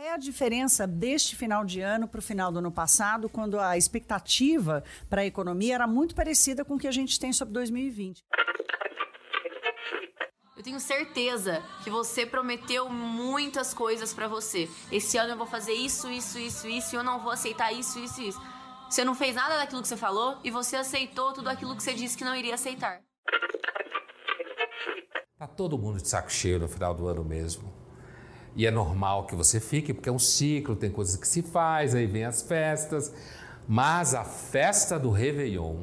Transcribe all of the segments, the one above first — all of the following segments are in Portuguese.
é a diferença deste final de ano para o final do ano passado, quando a expectativa para a economia era muito parecida com o que a gente tem sobre 2020? Eu tenho certeza que você prometeu muitas coisas para você. Esse ano eu vou fazer isso, isso, isso, isso, e eu não vou aceitar isso, isso, isso. Você não fez nada daquilo que você falou e você aceitou tudo aquilo que você disse que não iria aceitar. Tá todo mundo de saco cheio no final do ano mesmo. E é normal que você fique, porque é um ciclo, tem coisas que se faz, aí vem as festas. Mas a festa do Réveillon,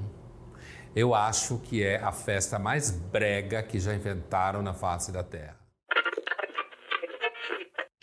eu acho que é a festa mais brega que já inventaram na face da Terra.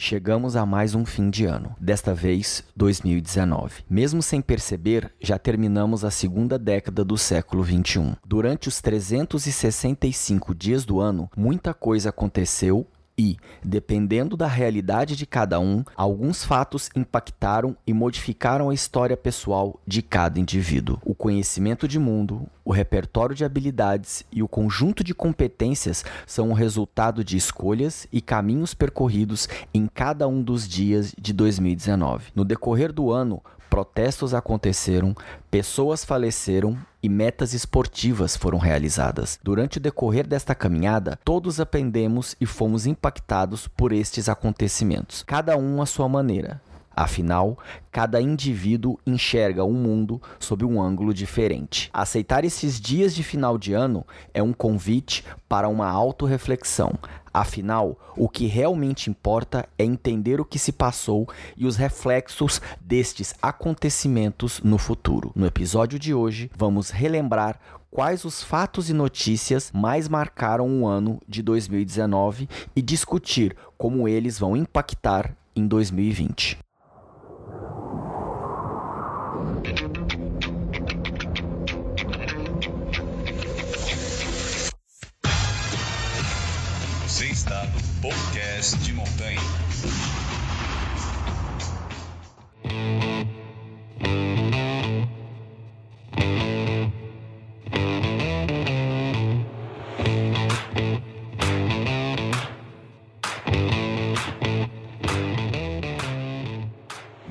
Chegamos a mais um fim de ano, desta vez 2019. Mesmo sem perceber, já terminamos a segunda década do século 21. Durante os 365 dias do ano, muita coisa aconteceu e, dependendo da realidade de cada um, alguns fatos impactaram e modificaram a história pessoal de cada indivíduo. O conhecimento de mundo, o repertório de habilidades e o conjunto de competências são o resultado de escolhas e caminhos percorridos em cada um dos dias de 2019. No decorrer do ano, protestos aconteceram, pessoas faleceram e metas esportivas foram realizadas. Durante o decorrer desta caminhada, todos aprendemos e fomos impactados por estes acontecimentos, cada um à sua maneira. Afinal, cada indivíduo enxerga o um mundo sob um ângulo diferente. Aceitar esses dias de final de ano é um convite para uma autorreflexão, Afinal, o que realmente importa é entender o que se passou e os reflexos destes acontecimentos no futuro. No episódio de hoje, vamos relembrar quais os fatos e notícias mais marcaram o ano de 2019 e discutir como eles vão impactar em 2020. Podcast de montanha.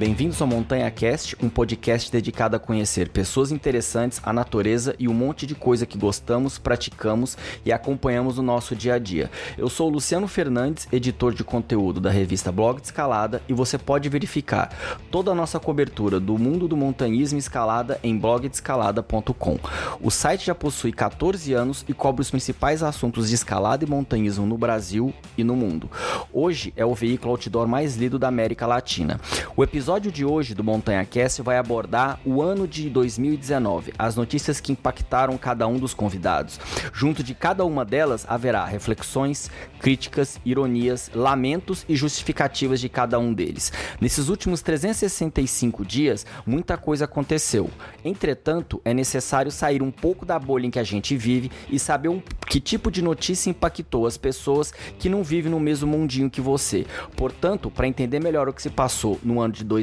Bem-vindos ao Montanha Cast, um podcast dedicado a conhecer pessoas interessantes, a natureza e um monte de coisa que gostamos, praticamos e acompanhamos no nosso dia a dia. Eu sou Luciano Fernandes, editor de conteúdo da revista Blog de Escalada, e você pode verificar toda a nossa cobertura do mundo do montanhismo e escalada em blogdescalada.com. O site já possui 14 anos e cobre os principais assuntos de escalada e montanhismo no Brasil e no mundo. Hoje é o veículo outdoor mais lido da América Latina. O episódio episódio de hoje do Montanha Cast vai abordar o ano de 2019, as notícias que impactaram cada um dos convidados. Junto de cada uma delas haverá reflexões, críticas, ironias, lamentos e justificativas de cada um deles. Nesses últimos 365 dias, muita coisa aconteceu. Entretanto, é necessário sair um pouco da bolha em que a gente vive e saber um, que tipo de notícia impactou as pessoas que não vivem no mesmo mundinho que você. Portanto, para entender melhor o que se passou no ano de 2019,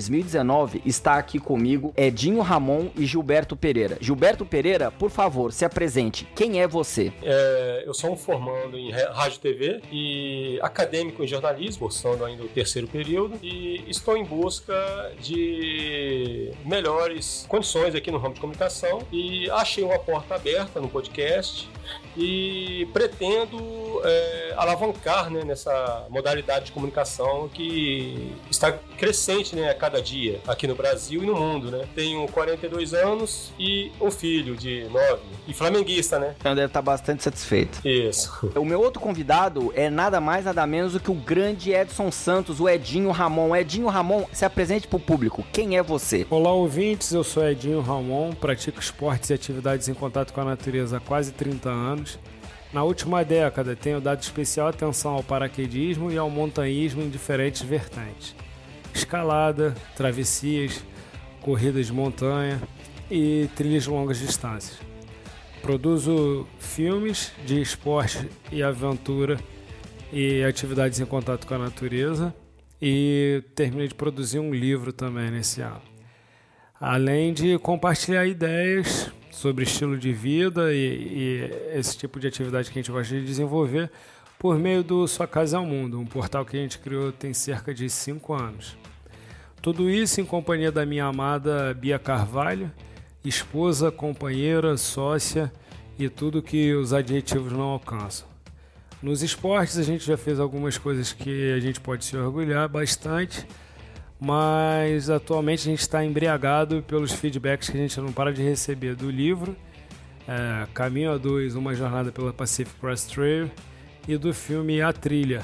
está aqui comigo Edinho Ramon e Gilberto Pereira. Gilberto Pereira, por favor, se apresente. Quem é você? É, eu sou um formando em rádio e TV e acadêmico em jornalismo, cursando ainda o terceiro período, e estou em busca de melhores condições aqui no ramo de comunicação e achei uma porta aberta no podcast e pretendo é, alavancar né, nessa modalidade de comunicação que está crescente né, a cada dia aqui no Brasil e no mundo. Né? Tenho 42 anos e um filho de 9 e flamenguista, né? Então deve estar bastante satisfeito. Isso. O meu outro convidado é nada mais, nada menos do que o grande Edson Santos, o Edinho Ramon. Edinho Ramon, se apresente para o público. Quem é você? Olá, ouvintes. Eu sou Edinho Ramon, pratico esportes e atividades em contato com a natureza há quase 30 anos. Na última década, tenho dado especial atenção ao paraquedismo e ao montanhismo em diferentes vertentes: escalada, travessias, corridas de montanha e trilhas de longas distâncias. Produzo filmes de esporte e aventura e atividades em contato com a natureza e terminei de produzir um livro também nesse ano. Além de compartilhar ideias sobre estilo de vida e, e, esse tipo de atividade que a gente gosta de desenvolver por meio do Sua Casa é o Mundo, um portal que a gente criou tem cerca de 5 anos. Tudo isso em companhia da minha amada Bia Carvalho, esposa, companheira, sócia e tudo que os adjetivos não alcançam. Nos esportes a gente já fez algumas coisas que a gente pode se orgulhar bastante, mas atualmente a gente está embriagado pelos feedbacks que a gente não para de receber do livro é, Caminho a Dois, Uma Jornada pela Pacific Crest Trail e do filme A Trilha,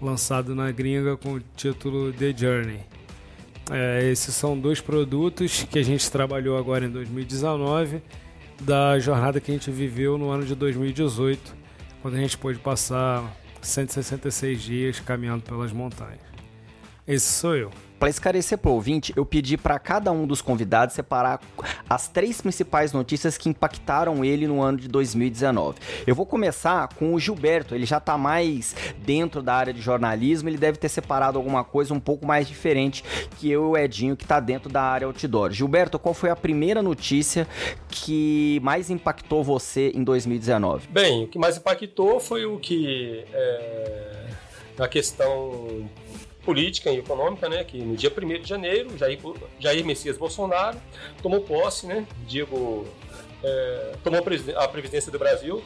lançado na gringa com o título The Journey. É, esses são dois produtos que a gente trabalhou agora em 2019, da jornada que a gente viveu no ano de 2018, quando a gente pôde passar 166 dias caminhando pelas montanhas. Esse sou eu. Para esclarecer para o ouvinte, eu pedi para cada um dos convidados separar as três principais notícias que impactaram ele no ano de 2019. Eu vou começar com o Gilberto, ele já está mais dentro da área de jornalismo, ele deve ter separado alguma coisa um pouco mais diferente que eu e o Edinho, que está dentro da área outdoor. Gilberto, qual foi a primeira notícia que mais impactou você em 2019? Bem, o que mais impactou foi o que. É, a questão política e econômica, né, que no dia 1 de janeiro, Jair, Jair Messias Bolsonaro tomou posse, né, digo, é, tomou a presidência do Brasil,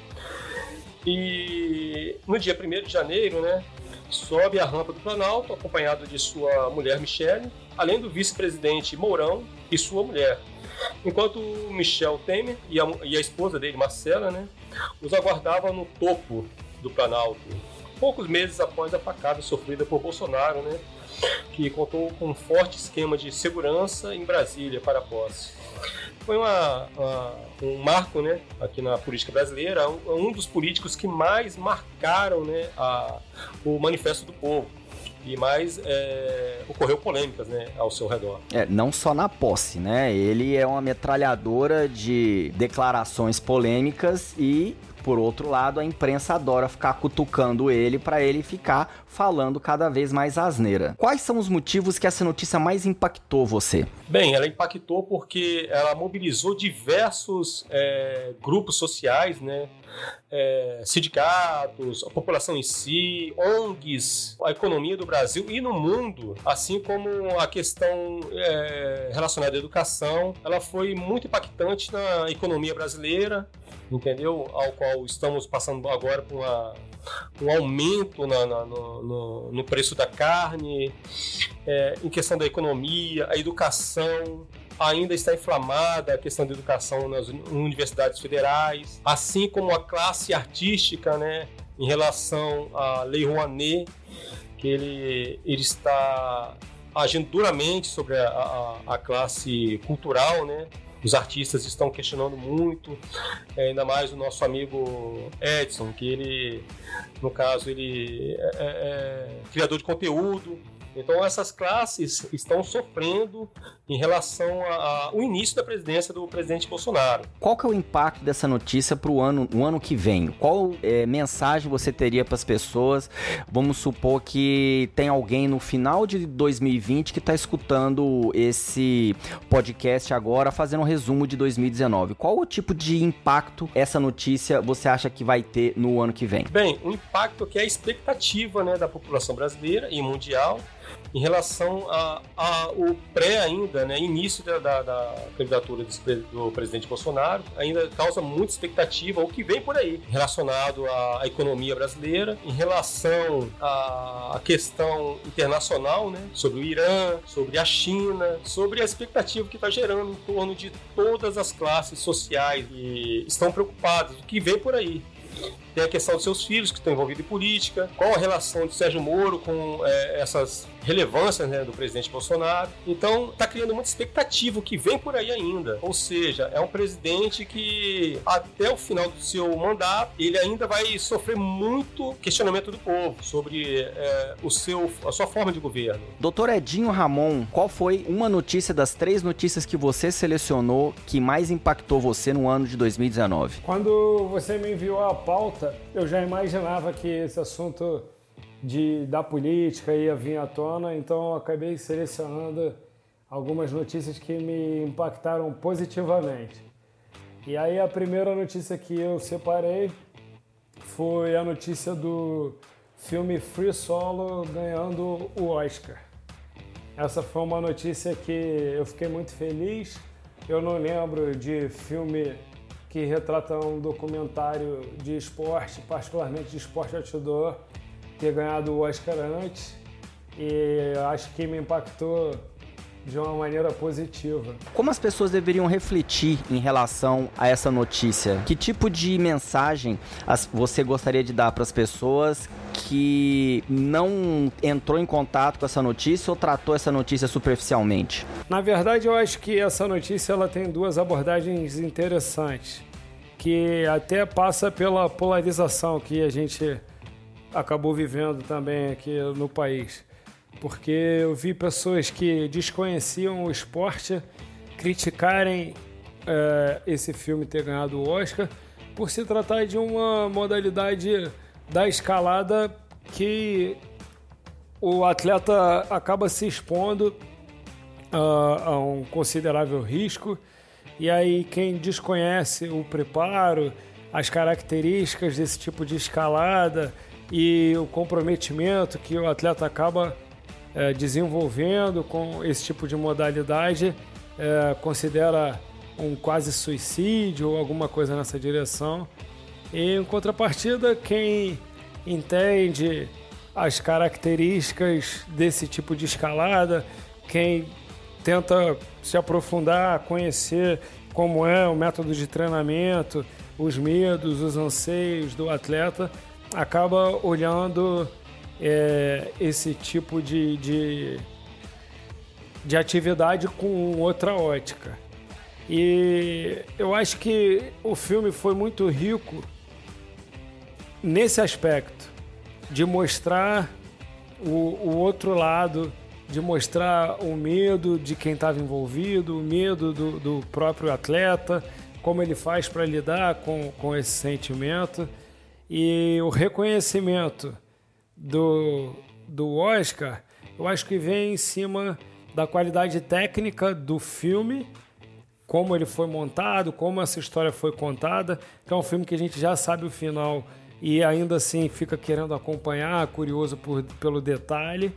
e no dia 1 de janeiro, né, sobe a rampa do Planalto, acompanhado de sua mulher Michele, além do vice-presidente Mourão e sua mulher. Enquanto Michel Temer e a, e a esposa dele, Marcela, né, os aguardavam no topo do Planalto, poucos meses após a facada sofrida por Bolsonaro, né, que contou com um forte esquema de segurança em Brasília para a posse. Foi uma, uma, um marco né, aqui na política brasileira, um, um dos políticos que mais marcaram né, a, o Manifesto do Povo e mais é, ocorreu polêmicas né, ao seu redor. É, não só na posse, né? Ele é uma metralhadora de declarações polêmicas e por outro lado, a imprensa adora ficar cutucando ele para ele ficar falando cada vez mais asneira. Quais são os motivos que essa notícia mais impactou você? Bem, ela impactou porque ela mobilizou diversos é, grupos sociais, né? É, sindicatos, a população em si, ONGs, a economia do Brasil e no mundo, assim como a questão é, relacionada à educação, ela foi muito impactante na economia brasileira, entendeu? Ao qual estamos passando agora por uma, um aumento na, na, no, no, preço da carne, é, em questão da economia, a educação, ainda está inflamada a questão da educação nas universidades federais, assim como a classe artística, né, em relação à Lei Rouanet, que ele, ele está agindo duramente sobre a, a, a classe cultural, né, os artistas estão questionando muito, é, ainda mais o nosso amigo Edson, que ele, no caso, ele é, é, é criador de conteúdo, então essas classes estão sofrendo em relação ao início da presidência do presidente Bolsonaro. Qual que é o impacto dessa notícia para o ano, o ano que vem? Qual é, mensagem você teria para as pessoas? Vamos supor que tem alguém no final de 2020 que está escutando esse podcast agora, fazendo um resumo de 2019. Qual o tipo de impacto essa notícia você acha que vai ter no ano que vem? Bem, o impacto que é a expectativa né, da população brasileira e mundial em relação ao pré ainda, né, início da, da, da candidatura do, do, presidente Bolsonaro, ainda causa muita expectativa o que vem por aí, relacionado à, à economia brasileira, em relação à, à questão internacional, né, sobre o Irã, sobre a China, sobre a expectativa que está gerando em torno de todas as classes sociais que estão preocupadas, o que vem por aí. Tem a questão dos seus filhos que estão envolvidos em política, qual a relação de Sérgio Moro com é, essas relevâncias né, do presidente Bolsonaro. Então, está criando muita expectativa que vem por aí ainda. Ou seja, é um presidente que até o final do seu mandato ele ainda vai sofrer muito questionamento do povo sobre é, o seu, a sua forma de governo. Doutor Edinho Ramon, qual foi uma notícia das três notícias que você selecionou que mais impactou você no ano de 2019? Quando você me enviou a pauta, eu já imaginava que esse assunto de, da política ia vir à tona, então eu acabei selecionando algumas notícias que me impactaram positivamente. E aí a primeira notícia que eu separei foi a notícia do filme Free Solo ganhando o Oscar. Essa foi uma notícia que eu fiquei muito feliz. Eu não lembro de filme que retrata um documentário de esporte, particularmente de esporte outdoor, ter ganhado o Oscar antes. E acho que me impactou de uma maneira positiva. Como as pessoas deveriam refletir em relação a essa notícia? Que tipo de mensagem você gostaria de dar para as pessoas que não entrou em contato com essa notícia ou tratou essa notícia superficialmente? Na verdade, eu acho que essa notícia ela tem duas abordagens interessantes, que até passa pela polarização que a gente acabou vivendo também aqui no país porque eu vi pessoas que desconheciam o esporte criticarem é, esse filme ter ganhado o Oscar por se tratar de uma modalidade da escalada que o atleta acaba se expondo a, a um considerável risco. E aí quem desconhece o preparo, as características desse tipo de escalada e o comprometimento que o atleta acaba é, desenvolvendo com esse tipo de modalidade é, considera um quase suicídio ou alguma coisa nessa direção. E em contrapartida, quem entende as características desse tipo de escalada, quem tenta se aprofundar, conhecer como é o método de treinamento, os medos, os anseios do atleta, acaba olhando é, esse tipo de, de, de atividade com outra ótica. E eu acho que o filme foi muito rico nesse aspecto, de mostrar o, o outro lado, de mostrar o medo de quem estava envolvido, o medo do, do próprio atleta, como ele faz para lidar com, com esse sentimento e o reconhecimento do, do Oscar, eu acho que vem em cima da qualidade técnica do filme, como ele foi montado, como essa história foi contada, que é um filme que a gente já sabe o final e ainda assim fica querendo acompanhar, curioso por, pelo detalhe.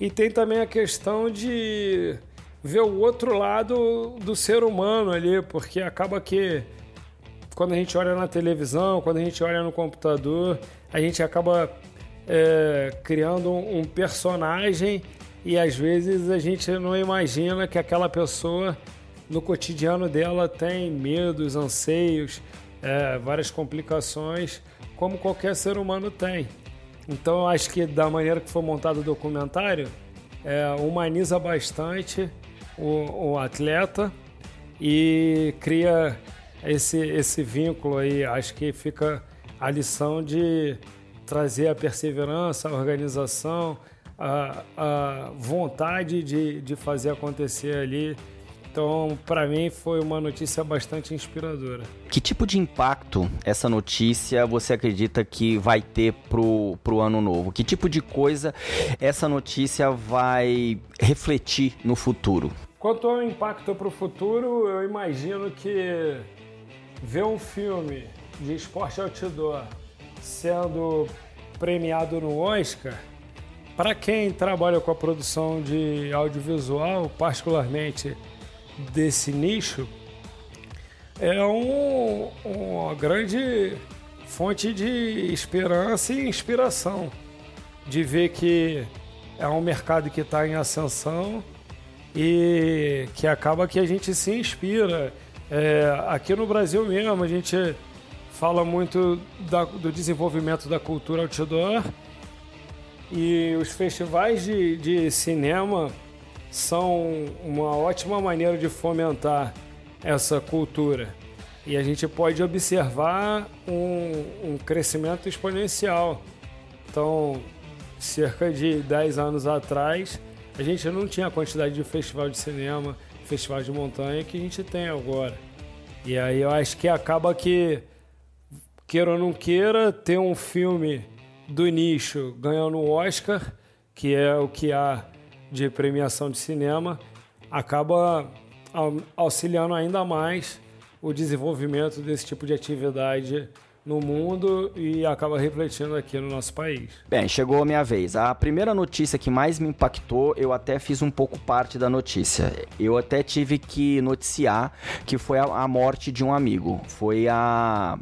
E tem também a questão de ver o outro lado do ser humano ali, porque acaba que quando a gente olha na televisão, quando a gente olha no computador, a gente acaba é, criando um, personagem e às vezes a gente não imagina que aquela pessoa no cotidiano dela tem medos, anseios, é, várias complicações, como qualquer ser humano tem. Então eu acho que da maneira que foi montado o documentário, é, humaniza bastante o, o, atleta e cria esse, esse vínculo aí. Acho que fica a lição de trazer a perseverança, a organização, a, a vontade de, de fazer acontecer ali. Então, para mim, foi uma notícia bastante inspiradora. Que tipo de impacto essa notícia você acredita que vai ter pro, pro ano novo? Que tipo de coisa essa notícia vai refletir no futuro? Quanto ao impacto para o futuro, eu imagino que ver um filme de esporte outdoor sendo premiado no Oscar, para quem trabalha com a produção de audiovisual, particularmente desse nicho, é um, uma grande fonte de esperança e inspiração de ver que é um mercado que está em ascensão e que acaba que a gente se inspira. É, aqui no Brasil mesmo, a gente fala muito da, do desenvolvimento da cultura outdoor e os festivais de, de cinema são uma ótima maneira de fomentar essa cultura. E a gente pode observar um, um crescimento exponencial. Então, cerca de 10 anos atrás, a gente não tinha a quantidade de festival de cinema, festival de montanha que a gente tem agora. E aí eu acho que acaba que queira ou não queira, ter um filme do nicho ganhando o Oscar, que é o que há de premiação de cinema, acaba auxiliando ainda mais o desenvolvimento desse tipo de atividade no mundo e acaba refletindo aqui no nosso país. Bem, chegou a minha vez. A primeira notícia que mais me impactou, eu até fiz um pouco parte da notícia. Eu até tive que noticiar que foi a morte de um amigo. Foi a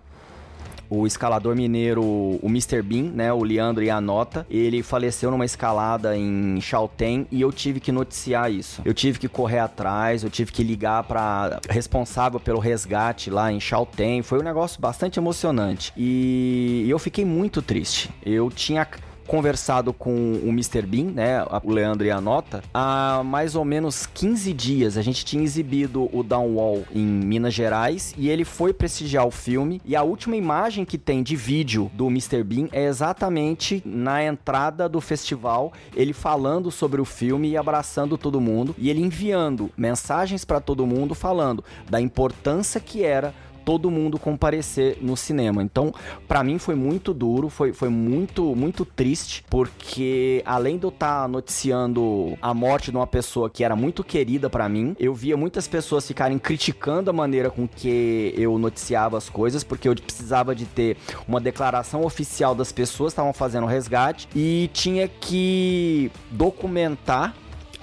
o escalador mineiro, o Mr. Bean, né, o Leandro Ianota, ele faleceu numa escalada em Chaltén e eu tive que noticiar isso. Eu tive que correr atrás, eu tive que ligar para responsável pelo resgate lá em Chaltén. Foi um negócio bastante emocionante e eu fiquei muito triste. Eu tinha conversado com o Mr. Bean, né, o Leandro e a Nota, há mais ou menos 15 dias. A gente tinha exibido o Downwall em Minas Gerais e ele foi prestigiar o filme. E a última imagem que tem de vídeo do Mr. Bean é exatamente na entrada do festival, ele falando sobre o filme e abraçando todo mundo e ele enviando mensagens para todo mundo falando da importância que era todo mundo comparecer no cinema. Então, para mim foi muito duro, foi, foi muito, muito triste, porque além de eu estar tá noticiando a morte de uma pessoa que era muito querida para mim, eu via muitas pessoas ficarem criticando a maneira com que eu noticiava as coisas, porque eu precisava de ter uma declaração oficial das pessoas que estavam fazendo o resgate e tinha que documentar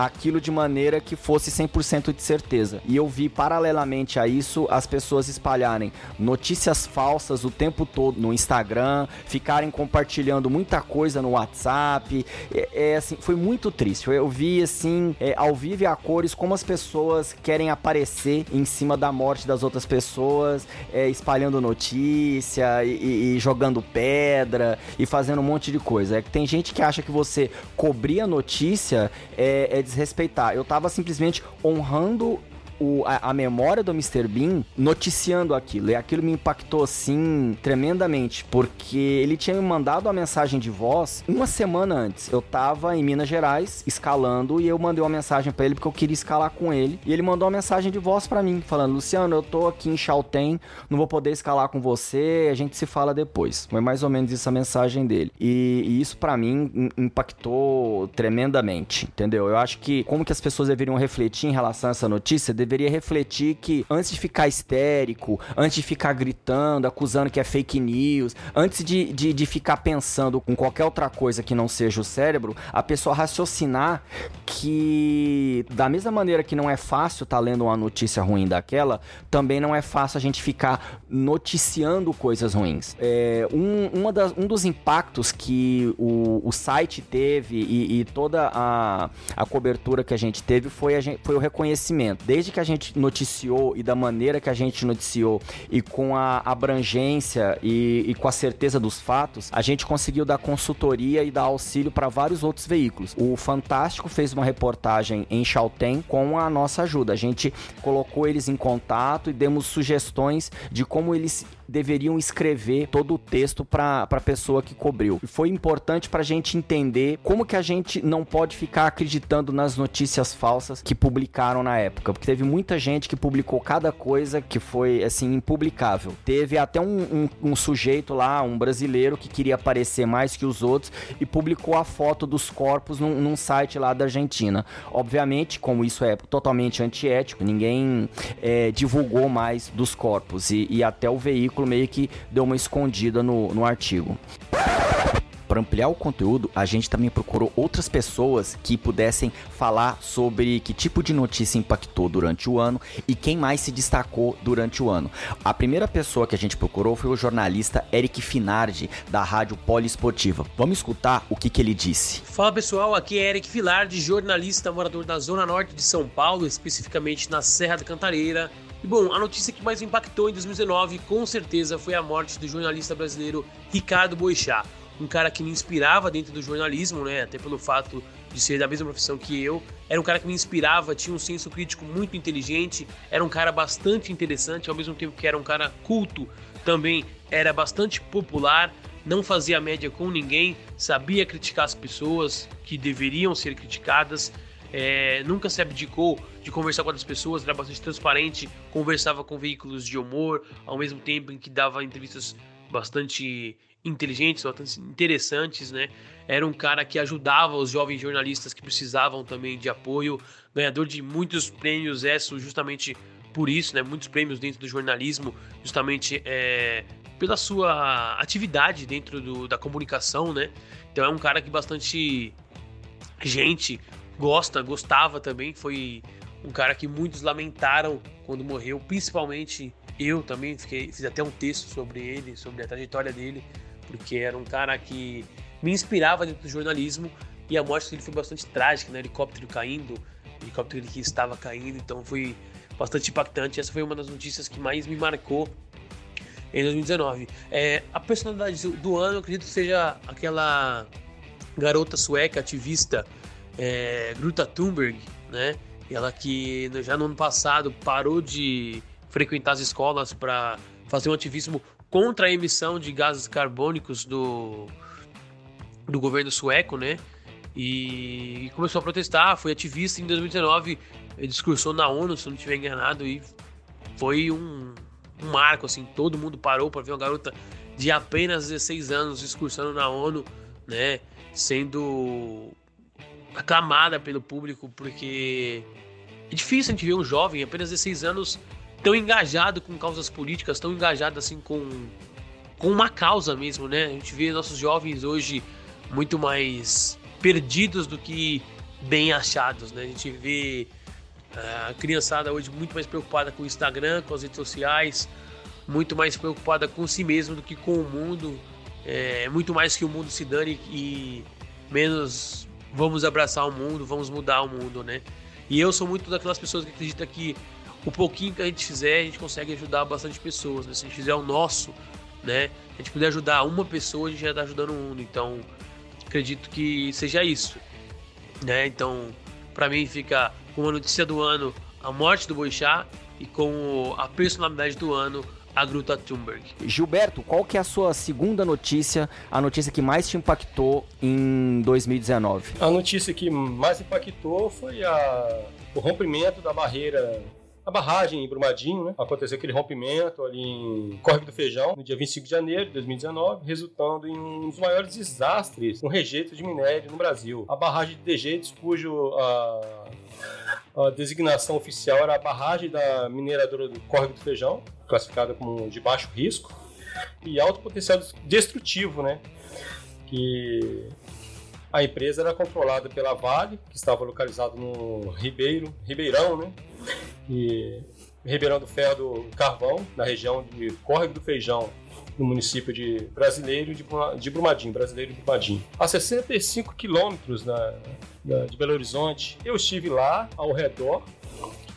aquilo de maneira que fosse 100% de certeza. E eu vi paralelamente a isso as pessoas espalharem notícias falsas o tempo todo no Instagram, ficarem compartilhando muita coisa no WhatsApp. É, é assim, foi muito triste. Eu vi assim, é, ao vivo e a cores, como as pessoas querem aparecer em cima da morte das outras pessoas, é, espalhando notícia e, e, jogando pedra e fazendo um monte de coisa. É que tem gente que acha que você cobrir a notícia é, é desrespeitar. Eu tava simplesmente honrando o, a, a, memória do Mr. Bean noticiando aquilo. E aquilo me impactou assim tremendamente, porque ele tinha me mandado a mensagem de voz uma semana antes. Eu tava em Minas Gerais escalando e eu mandei uma mensagem para ele porque eu queria escalar com ele. E ele mandou uma mensagem de voz para mim, falando: Luciano, eu tô aqui em Chaltén, não vou poder escalar com você, a gente se fala depois. Foi mais ou menos essa mensagem dele. E, e isso para mim impactou tremendamente, entendeu? Eu acho que como que as pessoas deveriam refletir em relação a essa notícia, deveria refletir que antes de ficar histérico, antes de ficar gritando, acusando que é fake news, antes de, de, de ficar pensando com qualquer outra coisa que não seja o cérebro, a pessoa raciocinar que, da mesma maneira que não é fácil estar tá lendo uma notícia ruim daquela, também não é fácil a gente ficar noticiando coisas ruins. É, um, uma das, um dos impactos que o, o site teve e, e toda a, a cobertura que a gente teve foi, a gente, foi o reconhecimento. Desde que a gente noticiou e da maneira que a gente noticiou e com a abrangência e, e com a certeza dos fatos, a gente conseguiu dar consultoria e dar auxílio para vários outros veículos. O Fantástico fez uma reportagem em Chaltén com a nossa ajuda. A gente colocou eles em contato e demos sugestões de como eles deveriam escrever todo o texto para a pessoa que cobriu. E foi importante para a gente entender como que a gente não pode ficar acreditando nas notícias falsas que publicaram na época, porque teve muita gente que publicou cada coisa que foi assim impublicável. Teve até um, um, um sujeito lá, um brasileiro que queria aparecer mais que os outros e publicou a foto dos corpos num, num site lá da Argentina. Obviamente, como isso é totalmente antiético, ninguém é, divulgou mais dos corpos e, e até o veículo meio que deu uma escondida no, no artigo. Para ampliar o conteúdo, a gente também procurou outras pessoas que pudessem falar sobre que tipo de notícia impactou durante o ano e quem mais se destacou durante o ano. A primeira pessoa que a gente procurou foi o jornalista Eric Finardi, da Rádio Poliesportiva. Vamos escutar o que, que ele disse. Fala pessoal, aqui é Eric Finardi, jornalista morador da Zona Norte de São Paulo, especificamente na Serra da Cantareira. E bom, a notícia que mais impactou em 2019 com certeza foi a morte do jornalista brasileiro Ricardo Boixá, um cara que me inspirava dentro do jornalismo, né, até pelo fato de ser da mesma profissão que eu. Era um cara que me inspirava, tinha um senso crítico muito inteligente, era um cara bastante interessante, ao mesmo tempo que era um cara culto, também era bastante popular, não fazia média com ninguém, sabia criticar as pessoas que deveriam ser criticadas é, nunca se abdicou de conversar com outras pessoas, era bastante transparente, conversava com veículos de humor, ao mesmo tempo em que dava entrevistas bastante inteligentes, bastante interessantes, né? Era um cara que ajudava os jovens jornalistas que precisavam também de apoio, ganhador de muitos prêmios ESSO justamente por isso, né? Muitos prêmios dentro do jornalismo, justamente é, pela sua atividade dentro do, da comunicação, né? Então é um cara que bastante gente gosta, gostava também. Foi um cara que muitos lamentaram quando morreu, principalmente eu também fiquei, fiz até um texto sobre ele, sobre a trajetória dele, porque era um cara que me inspirava dentro do jornalismo e a morte dele foi bastante trágica, né? Helicóptero caindo, helicóptero que estava caindo, então foi bastante impactante. Essa foi uma das notícias que mais me marcou em 2019. É, a personalidade do ano, eu acredito que seja aquela garota sueca ativista é, Greta Thunberg, né? Ela que já no ano passado parou de frequentar as escolas para fazer um ativismo contra a emissão de gases carbônicos do, do governo sueco, né? E, e começou a protestar, foi ativista em 2019, discursou na ONU, se não estiver enganado, e foi um, um marco, assim, todo mundo parou para ver uma garota de apenas 16 anos discursando na ONU, né? Sendo aclamada pelo público, porque é difícil a gente ver um jovem, apenas 16 anos, tão engajado com causas políticas, tão engajado assim com, com uma causa mesmo, né? A gente vê nossos jovens hoje muito mais perdidos do que bem achados, né? A gente vê ah, a criançada hoje muito mais preocupada com o Instagram, com as redes sociais, muito mais preocupada com si mesmo do que com o mundo. É muito mais que o mundo se dane e menos vamos abraçar o mundo, vamos mudar o mundo, né? E eu sou muito daquelas pessoas que acreditam que o pouquinho que a gente fizer, a gente consegue ajudar bastante pessoas, né? Se a gente fizer o nosso, né? A gente puder ajudar uma pessoa, a gente já está ajudando o mundo. Então, acredito que seja isso, né? Então, para mim fica com a notícia do ano a morte do Boixá e com a personalidade do ano a Gruta Thunberg. Gilberto, qual que é a sua segunda notícia, a notícia que mais te impactou em 2019? A notícia que mais impactou foi a, o rompimento da barreira a barragem em Brumadinho, né? Aconteceu aquele rompimento ali em Córrego do Feijão, no dia 25 de janeiro de 2019, resultando em um dos maiores desastres no rejeito de minério no Brasil. A barragem de Dejeitos, cujo a, a designação oficial era a barragem da mineradora do Córrego do Feijão, classificada como de baixo risco, e alto potencial destrutivo, né? Que a empresa era controlada pela Vale, que estava localizado no Ribeiro, Ribeirão, né? E Ribeirão do Ferro do Carvão, na região de Córrego do Feijão, no município de Brasileiro de Brumadinho, Brasileiro de Brumadinho. A 65 quilômetros de Belo Horizonte, eu estive lá ao redor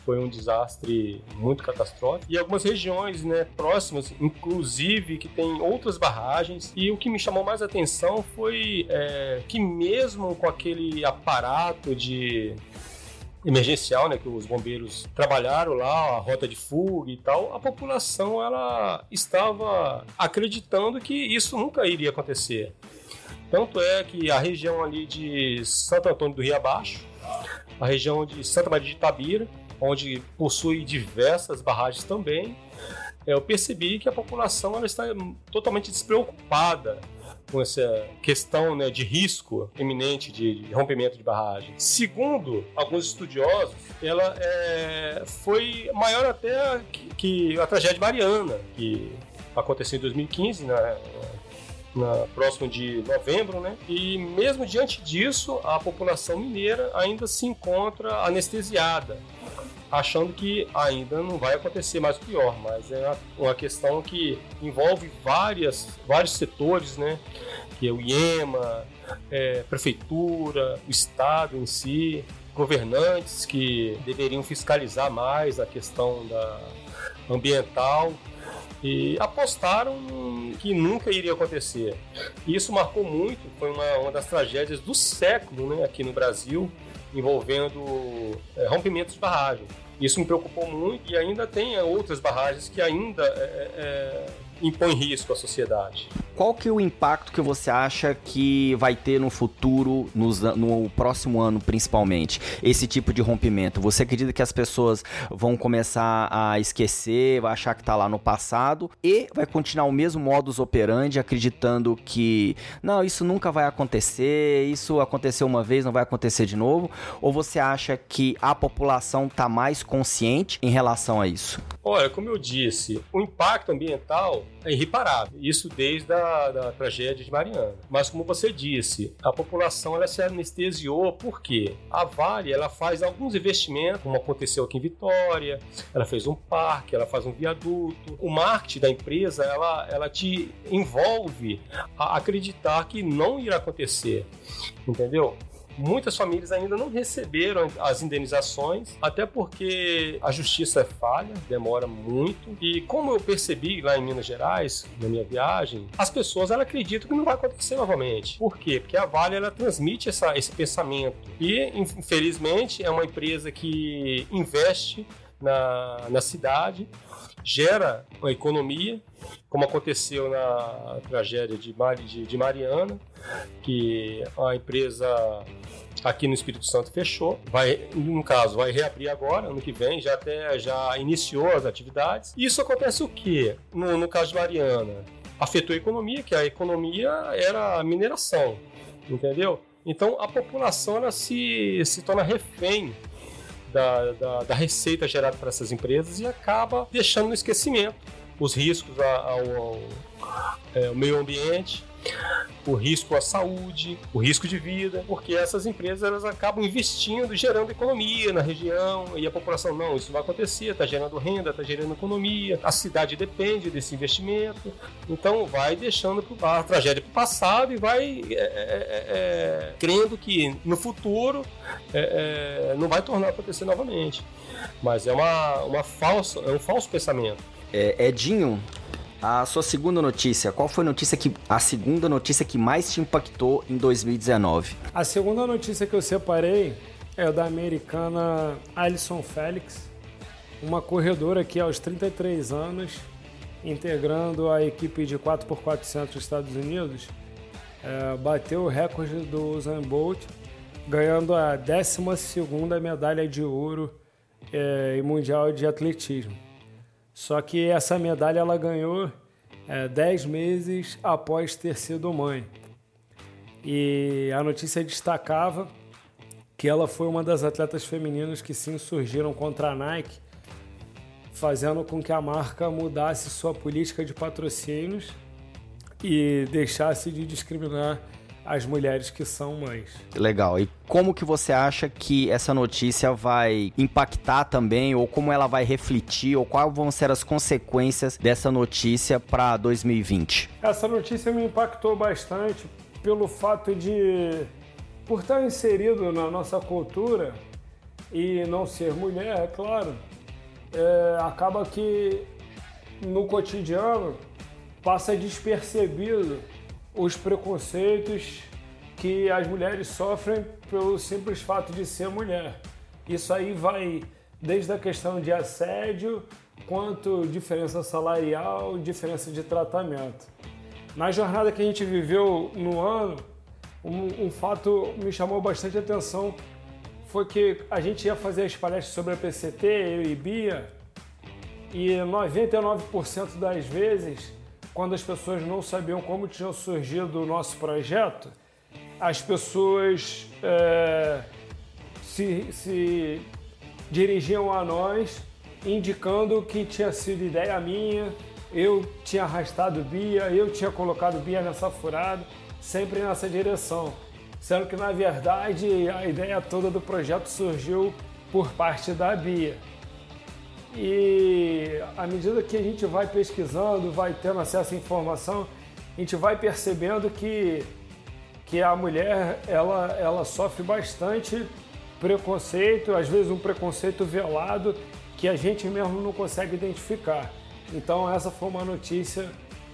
foi um desastre muito catastrófico. E algumas regiões né, próximas, inclusive, que tem outras barragens. E o que me chamou mais atenção foi é, que mesmo com aquele aparato de emergencial, né, que os bombeiros trabalharam lá, a rota de fuga e tal, a população ela estava acreditando que isso nunca iria acontecer. Tanto é que a região ali de Santo Antônio do Rio Abaixo, a região de Santa Maria de Itabira, onde possui diversas barragens também, eu percebi que a população ela está totalmente despreocupada com essa questão né, de risco iminente de, rompimento de barragem. Segundo alguns estudiosos, ela é, foi maior até que, que, a tragédia Mariana, que aconteceu em 2015, na, na próximo de novembro, né? E mesmo diante disso, a população mineira ainda se encontra anestesiada achando que ainda não vai acontecer mais o pior, mas é uma questão que envolve várias, vários setores, né? Que é o IEMA, é, prefeitura, o Estado em si, governantes que deveriam fiscalizar mais a questão da ambiental e apostaram que nunca iria acontecer. Isso marcou muito, foi uma, uma das tragédias do século né, aqui no Brasil, envolvendo é, rompimentos de barragem. Isso me preocupou muito e ainda tem outras barragens que ainda é, é, impõe risco à sociedade. Qual que é o impacto que você acha que vai ter no futuro, nos, no próximo ano principalmente, esse tipo de rompimento? Você acredita que as pessoas vão começar a esquecer, vai achar que está lá no passado e vai continuar o mesmo modus operandi, acreditando que não, isso nunca vai acontecer, isso aconteceu uma vez, não vai acontecer de novo? Ou você acha que a população está mais consciente em relação a isso? Olha, como eu disse, o impacto ambiental é irreparável. Isso desde a da tragédia de Mariana. Mas como você disse, a população ela se anestesiou porque a Vale ela faz alguns investimentos, como aconteceu aqui em Vitória, ela fez um parque, ela faz um viaduto. O marketing da empresa ela, ela te envolve a acreditar que não irá acontecer, entendeu? Muitas famílias ainda não receberam as indenizações, até porque a justiça é falha, demora muito. E como eu percebi lá em Minas Gerais, na minha viagem, as pessoas ela acreditam que não vai acontecer novamente. Por quê? Porque a Vale ela transmite essa, esse pensamento. E, infelizmente, é uma empresa que investe na, na cidade, gera uma economia, como aconteceu na tragédia de, de, de Mariana, que a empresa aqui no Espírito Santo fechou, vai, no caso, vai reabrir agora, ano que vem, já até já iniciou as atividades. Isso acontece o quê? No, no caso de Mariana, afetou a economia, que a economia era a mineração, entendeu? Então a população ela se, se torna refém da, da, da receita gerada por essas empresas e acaba deixando no esquecimento os riscos ao, ao, ao, é, ao meio ambiente o risco à saúde, o risco de vida, porque essas empresas elas acabam investindo, gerando economia na região e a população não, isso vai acontecer, está gerando renda, está gerando economia, a cidade depende desse investimento, então vai deixando a tragédia para o passado e vai é, é, é, é, crendo que no futuro é, é, não vai tornar a acontecer novamente, mas é uma, uma falsa, é um falso pensamento. Edinho, a sua segunda notícia, qual foi a notícia que a segunda notícia que mais te impactou em 2019? A segunda notícia que eu separei é da americana Alison Felix, uma corredora que aos 33 anos, integrando a equipe de 4x400 dos Estados Unidos, é, bateu o recorde do Usain Bolt, ganhando a 12ª medalha de ouro é, em Mundial de Atletismo. Só que essa medalha ela ganhou é, dez meses após ter sido mãe. E a notícia destacava que ela foi uma das atletas femininas que se insurgiram contra a Nike, fazendo com que a marca mudasse sua política de patrocínios e deixasse de discriminar as mulheres que são mães. Legal. E como que você acha que essa notícia vai impactar também, ou como ela vai refletir, ou quais vão ser as consequências dessa notícia para 2020? Essa notícia me impactou bastante pelo fato de, por estar inserido na nossa cultura e não ser mulher, é claro, é, acaba que no cotidiano passa despercebido os preconceitos que as mulheres sofrem pelo simples fato de ser mulher. Isso aí vai desde a questão de assédio, quanto diferença salarial, diferença de tratamento. Na jornada que a gente viveu no ano, um, um fato me chamou bastante atenção foi que a gente ia fazer as palestras sobre a PCT, eu e Bia, e 99% das vezes quando as pessoas não sabiam como tinha surgido o nosso projeto, as pessoas é, se, se dirigiam a nós indicando que tinha sido ideia minha, eu tinha arrastado Bia, eu tinha colocado Bia nessa furada, sempre nessa direção. Sendo que, na verdade, a ideia toda do projeto surgiu por parte da Bia. E à medida que a gente vai pesquisando, vai tendo acesso à informação, a gente vai percebendo que, que a mulher ela, ela sofre bastante preconceito, às vezes um preconceito velado que a gente mesmo não consegue identificar. Então essa foi uma notícia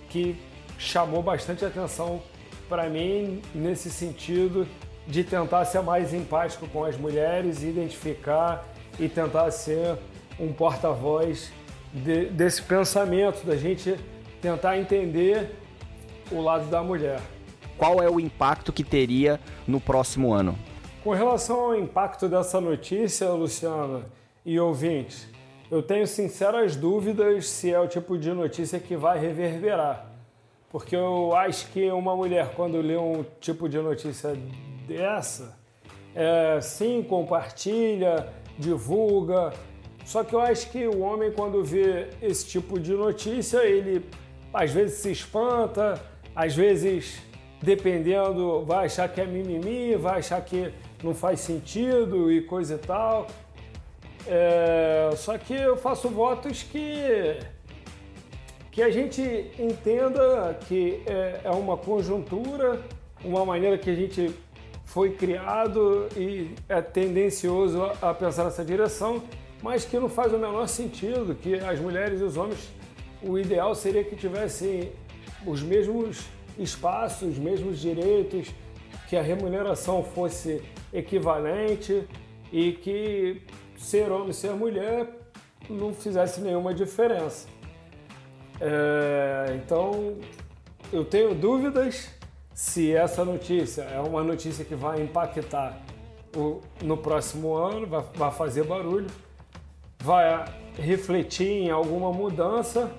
que chamou bastante atenção para mim nesse sentido de tentar ser mais empático com as mulheres, identificar e tentar ser um porta-voz de, desse pensamento, da gente tentar entender o lado da mulher. Qual é o impacto que teria no próximo ano? Com relação ao impacto dessa notícia, Luciana e ouvintes, eu tenho sinceras dúvidas se é o tipo de notícia que vai reverberar. Porque eu acho que uma mulher, quando lê um tipo de notícia dessa, é, sim, compartilha, divulga. Só que eu acho que o homem, quando vê esse tipo de notícia, ele às vezes se espanta, às vezes, dependendo, vai achar que é mimimi, vai achar que não faz sentido e coisa e tal. É, só que eu faço votos que, que a gente entenda que é, é uma conjuntura, uma maneira que a gente foi criado e é tendencioso a pensar nessa direção, mas que não faz o menor sentido que as mulheres e os homens, o ideal seria que tivessem os mesmos espaços, os mesmos direitos, que a remuneração fosse equivalente e que ser homem ser mulher não fizesse nenhuma diferença. É, então, eu tenho dúvidas se essa notícia é uma notícia que vai impactar o, no próximo ano, vai, vai fazer barulho, vai refletir em alguma mudança.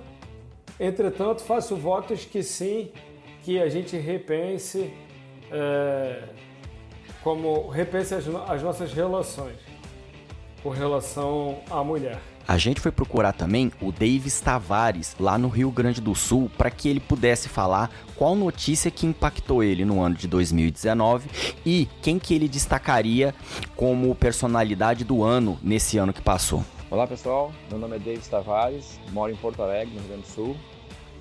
Entretanto, faço votos que sim, que a gente repense, é, como repense as, as nossas relações com relação à mulher. A gente foi procurar também o Davis Tavares, lá no Rio Grande do Sul, para que ele pudesse falar qual notícia que impactou ele no ano de 2019 e quem que ele destacaria como personalidade do ano nesse ano que passou. Olá pessoal, meu nome é Davis Tavares, moro em Porto Alegre, no Rio Grande do Sul,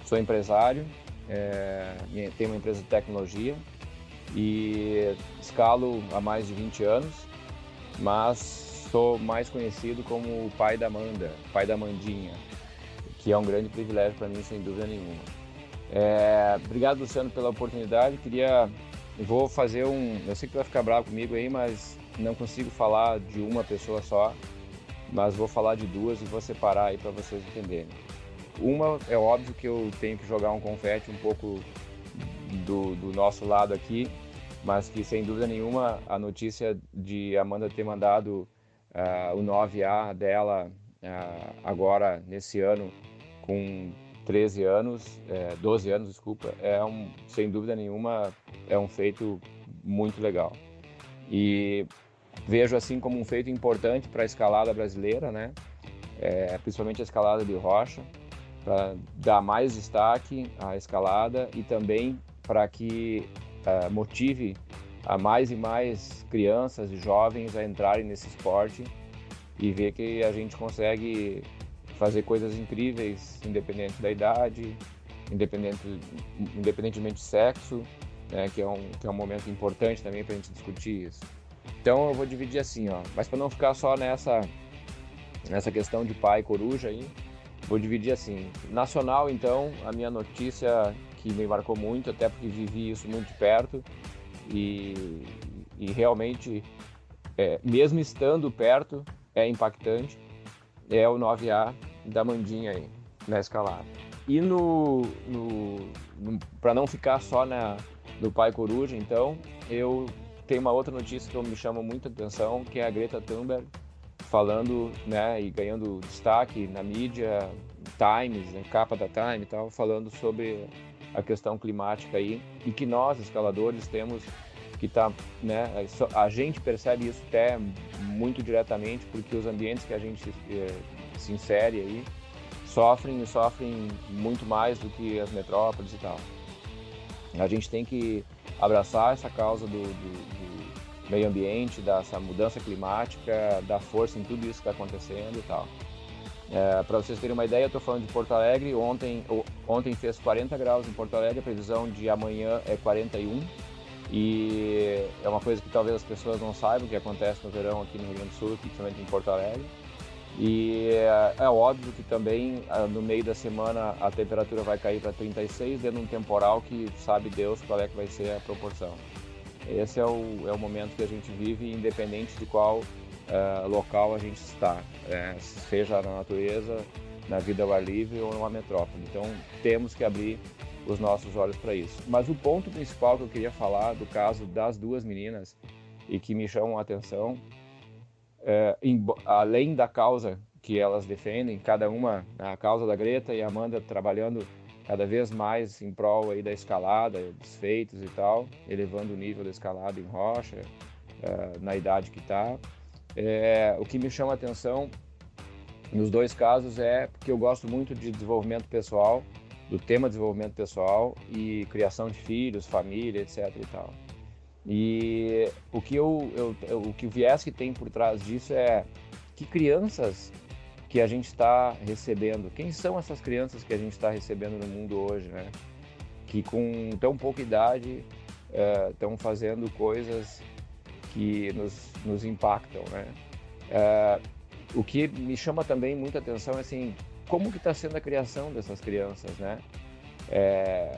sou empresário, é, tenho uma empresa de tecnologia e escalo há mais de 20 anos, mas sou mais conhecido como o pai da Amanda, pai da Mandinha, que é um grande privilégio para mim, sem dúvida nenhuma. É, obrigado, Luciano, pela oportunidade. Queria, vou fazer um, eu sei que tu vai ficar bravo comigo aí, mas não consigo falar de uma pessoa só, mas vou falar de duas e vou separar aí para vocês entenderem. Uma é óbvio que eu tenho que jogar um confete um pouco do, do nosso lado aqui, mas que sem dúvida nenhuma a notícia de Amanda ter mandado uh, o 9A dela uh, agora nesse ano com 13 anos, é, 12 anos, desculpa, é um, sem dúvida nenhuma, é um feito muito legal. E vejo assim como um feito importante para a escalada brasileira, né? É, principalmente a escalada de rocha, para dar mais destaque à escalada e também para que uh, motive a mais e mais crianças e jovens a entrarem nesse esporte e ver que a gente consegue fazer coisas incríveis, independente da idade, independente, independentemente do sexo, né, que, é um, que é um momento importante também para a gente discutir isso. Então eu vou dividir assim, ó, mas para não ficar só nessa, nessa questão de pai coruja aí, vou dividir assim. Nacional, então, a minha notícia que me marcou muito, até porque vivi isso muito perto, e, e realmente, é, mesmo estando perto, é impactante, é o 9A da Mandinha aí, na escalada. E no, no, no para não ficar só na, no Pai Coruja, então, eu tenho uma outra notícia que me chama muita atenção, que é a Greta Thunberg falando, né, e ganhando destaque na mídia, Times, né, capa da Time e tal, falando sobre a questão climática aí e que nós escaladores temos que tá, né, a gente percebe isso até muito diretamente porque os ambientes que a gente é, se insere aí sofrem e sofrem muito mais do que as metrópoles e tal. A gente tem que abraçar essa causa do, do, do meio ambiente, dessa mudança climática, dar força em tudo isso que está acontecendo e tal. É, Para vocês terem uma ideia, eu estou falando de Porto Alegre. Ontem, ontem fez 40 graus em Porto Alegre, a previsão de amanhã é 41. E é uma coisa que talvez as pessoas não saibam que acontece no verão aqui no Rio Grande do Sul, principalmente em Porto Alegre. E é, é óbvio que também ah, no meio da semana a temperatura vai cair para 36 dentro de um temporal que sabe Deus qual é que vai ser a proporção. Esse é o, é o momento que a gente vive, independente de qual uh, local a gente está, é, seja na natureza na vida ao ar livre ou numa metrópole. Então temos que abrir os nossos olhos para isso. Mas o ponto principal que eu queria falar do caso das duas meninas e que me chamam a atenção, é, em, além da causa que elas defendem, cada uma, a causa da Greta e a Amanda trabalhando cada vez mais em prol aí da escalada, dos feitos e tal, elevando o nível da escalada em rocha, é, na idade que está. É, o que me chama a atenção nos dois casos é porque eu gosto muito de desenvolvimento pessoal, do tema desenvolvimento pessoal e criação de filhos, família, etc e tal. E o que eu, eu o que o viés que tem por trás disso é que crianças que a gente está recebendo, quem são essas crianças que a gente está recebendo no mundo hoje, né? Que com tão pouca idade estão é, fazendo coisas que nos, nos impactam, né? É, o que me chama também muita atenção é assim, como que está sendo a criação dessas crianças, né? É,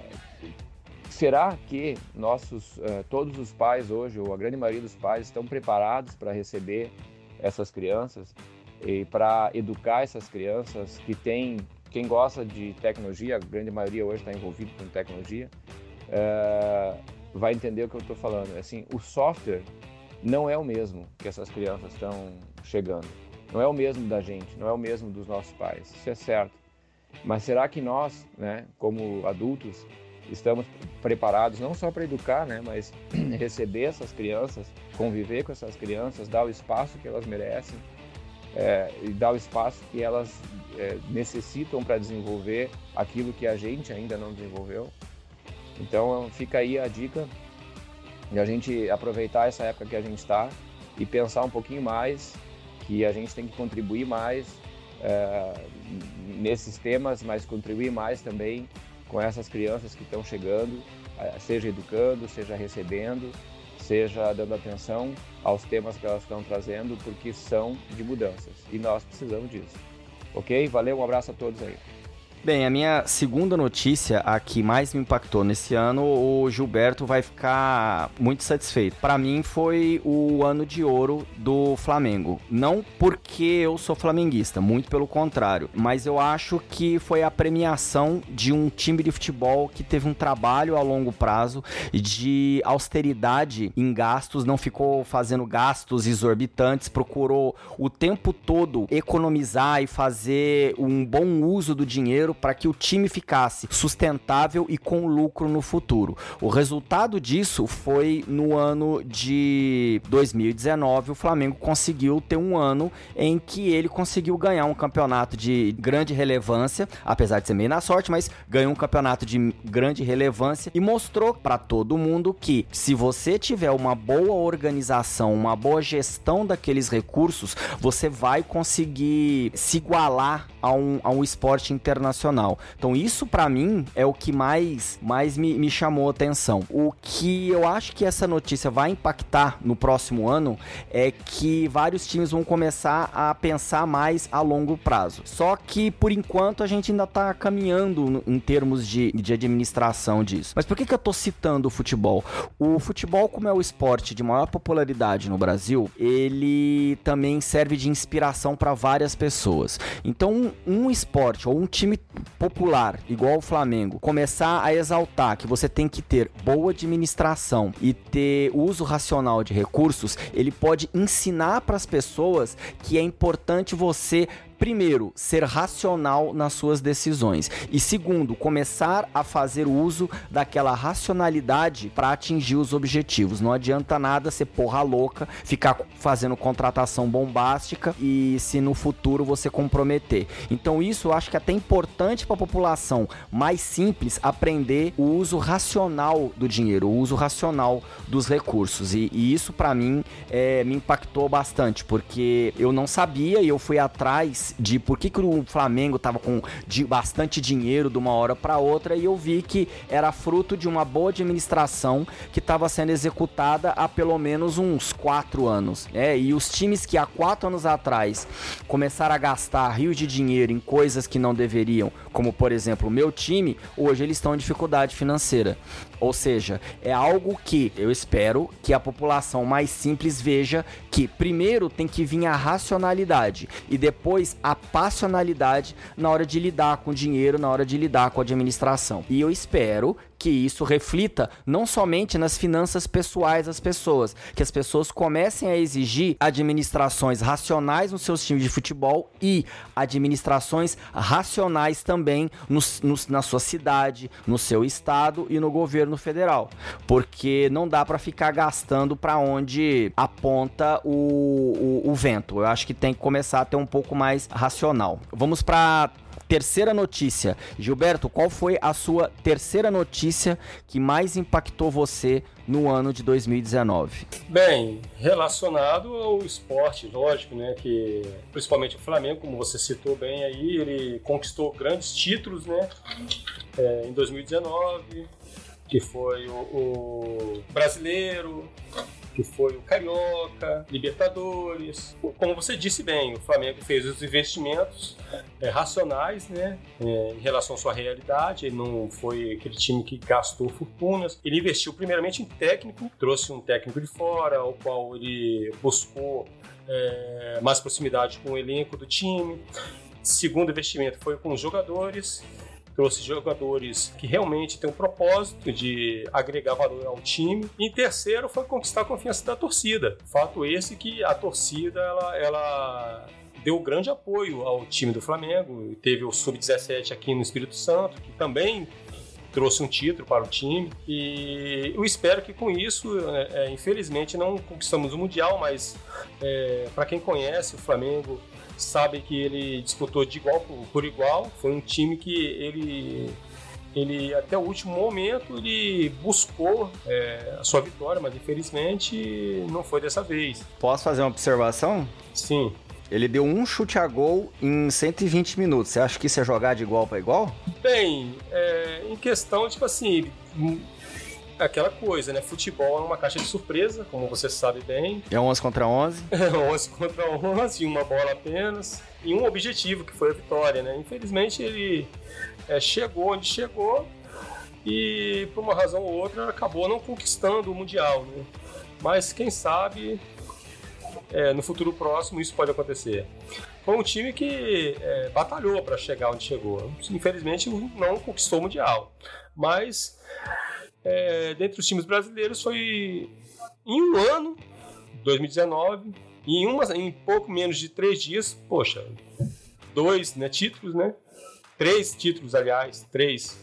será que nossos, uh, todos os pais hoje, ou a grande maioria dos pais, estão preparados para receber essas crianças e para educar essas crianças que têm, quem gosta de tecnologia, a grande maioria hoje está envolvido com tecnologia, uh, vai entender o que eu estou falando. Assim, o software não é o mesmo que essas crianças estão chegando. Não é o mesmo da gente, não é o mesmo dos nossos pais, isso é certo. Mas será que nós, né, como adultos, estamos preparados não só para educar, né, mas receber essas crianças, conviver com essas crianças, dar o espaço que elas merecem é, e dar o espaço que elas é, necessitam para desenvolver aquilo que a gente ainda não desenvolveu? Então fica aí a dica de a gente aproveitar essa época que a gente está e pensar um pouquinho mais que a gente tem que contribuir mais é, nesses temas, mas contribuir mais também com essas crianças que estão chegando, eh, seja educando, seja recebendo, seja dando atenção aos temas que elas estão trazendo, porque são de mudanças e nós precisamos disso. Ok? Valeu, um abraço a todos aí. Bem, a minha segunda notícia, a que mais me impactou nesse ano, o Gilberto vai ficar muito satisfeito. Para mim foi o ano de ouro do Flamengo. Não porque eu sou flamenguista, muito pelo contrário, mas eu acho que foi a premiação de um time de futebol que teve um trabalho a longo prazo de austeridade em gastos, não ficou fazendo gastos exorbitantes, procurou o tempo todo economizar e fazer um bom uso do dinheiro para que o time ficasse sustentável e com lucro no futuro. O resultado disso foi no ano de 2019, o Flamengo conseguiu ter um ano em que ele conseguiu ganhar um campeonato de grande relevância, apesar de ser meio na sorte, mas ganhou um campeonato de grande relevância e mostrou para todo mundo que se você tiver uma boa organização, uma boa gestão daqueles recursos, você vai conseguir se igualar a um, a um esporte internacional internacional. Então isso para mim é o que mais, mais me, me chamou a atenção. O que eu acho que essa notícia vai impactar no próximo ano é que vários times vão começar a pensar mais a longo prazo. Só que por enquanto a gente ainda tá caminhando em termos de, de administração disso. Mas por que, que eu tô citando o futebol? O futebol, como é o esporte de maior popularidade no Brasil, ele também serve de inspiração para várias pessoas. Então, um esporte ou um time popular, igual o Flamengo, começar a exaltar que você tem que ter boa administração e ter uso racional de recursos, ele pode ensinar para as pessoas que é importante você primeiro, ser racional nas suas decisões. E segundo, começar a fazer uso daquela racionalidade para atingir os objetivos. Não adianta nada ser porra louca, ficar fazendo contratação bombástica e se no futuro você comprometer. Então, isso eu acho que é até importante para a população mais simples aprender o uso racional do dinheiro, o uso racional dos recursos. E, e isso, para mim, é, me impactou bastante, porque eu não sabia e eu fui atrás de por que, que o Flamengo estava com de bastante dinheiro de uma hora para outra e eu vi que era fruto de uma boa administração que estava sendo executada há pelo menos uns quatro anos. É, e os times que há quatro anos atrás começaram a gastar rios de dinheiro em coisas que não deveriam, como por exemplo o meu time, hoje eles estão em dificuldade financeira. Ou seja, é algo que eu espero que a população mais simples veja que primeiro tem que vir a racionalidade e depois a passionalidade na hora de lidar com dinheiro, na hora de lidar com a administração. E eu espero que isso reflita não somente nas finanças pessoais das pessoas, que as pessoas comecem a exigir administrações racionais nos seus times de futebol e administrações racionais também na sua cidade, no seu estado e no governo federal, porque não dá para ficar gastando para onde aponta o, o, o vento. Eu acho que tem que começar a ter um pouco mais racional. Vamos para terceira notícia. Gilberto, qual foi a sua terceira notícia que mais impactou você no ano de 2019? Bem, relacionado ao esporte, lógico, né? Que principalmente o Flamengo, como você citou bem aí, ele conquistou grandes títulos, né? É, em 2019, que foi o, o brasileiro, que foi o Carioca, Libertadores. Como você disse bem, o Flamengo fez os investimentos é, racionais, né, é, em relação à sua realidade. Ele não foi aquele time que gastou fortunas. Ele investiu primeiramente em técnico, trouxe um técnico de fora, o qual ele buscou é, mais proximidade com o elenco do time. Segundo investimento foi com os jogadores trouxe jogadores que realmente têm um propósito de agregar valor ao time. E em terceiro foi conquistar a confiança da torcida. Fato esse que a torcida ela, ela deu grande apoio ao time do Flamengo. Teve o Sub-17 aqui no Espírito Santo, que também trouxe um título para o time e eu espero que com isso, é, é infelizmente não conquistamos o mundial, mas é, para quem conhece o Flamengo sabe que ele disputou de igual por igual. Foi um time que ele, ele até o último momento ele buscou é, a sua vitória, mas infelizmente não foi dessa vez. Posso fazer uma observação? Sim. Ele deu um chute a gol em 120 minutos. Você acha que isso é jogar de igual para igual? Bem, é, em questão, tipo assim, aquela coisa, né? Futebol é uma caixa de surpresa, como você sabe bem. É 11 contra 11? É 11 contra 11, uma bola apenas. E um objetivo, que foi a vitória, né? Infelizmente ele é, chegou onde chegou e, por uma razão ou outra, acabou não conquistando o Mundial, né? Mas quem sabe é, no futuro próximo isso pode acontecer. Foi um time que é, batalhou para chegar onde chegou. Infelizmente não conquistou o Mundial. Mas é, dentre os times brasileiros foi em um ano, 2019, em, uma, em pouco menos de três dias, poxa, dois né, títulos, né? Três títulos, aliás, três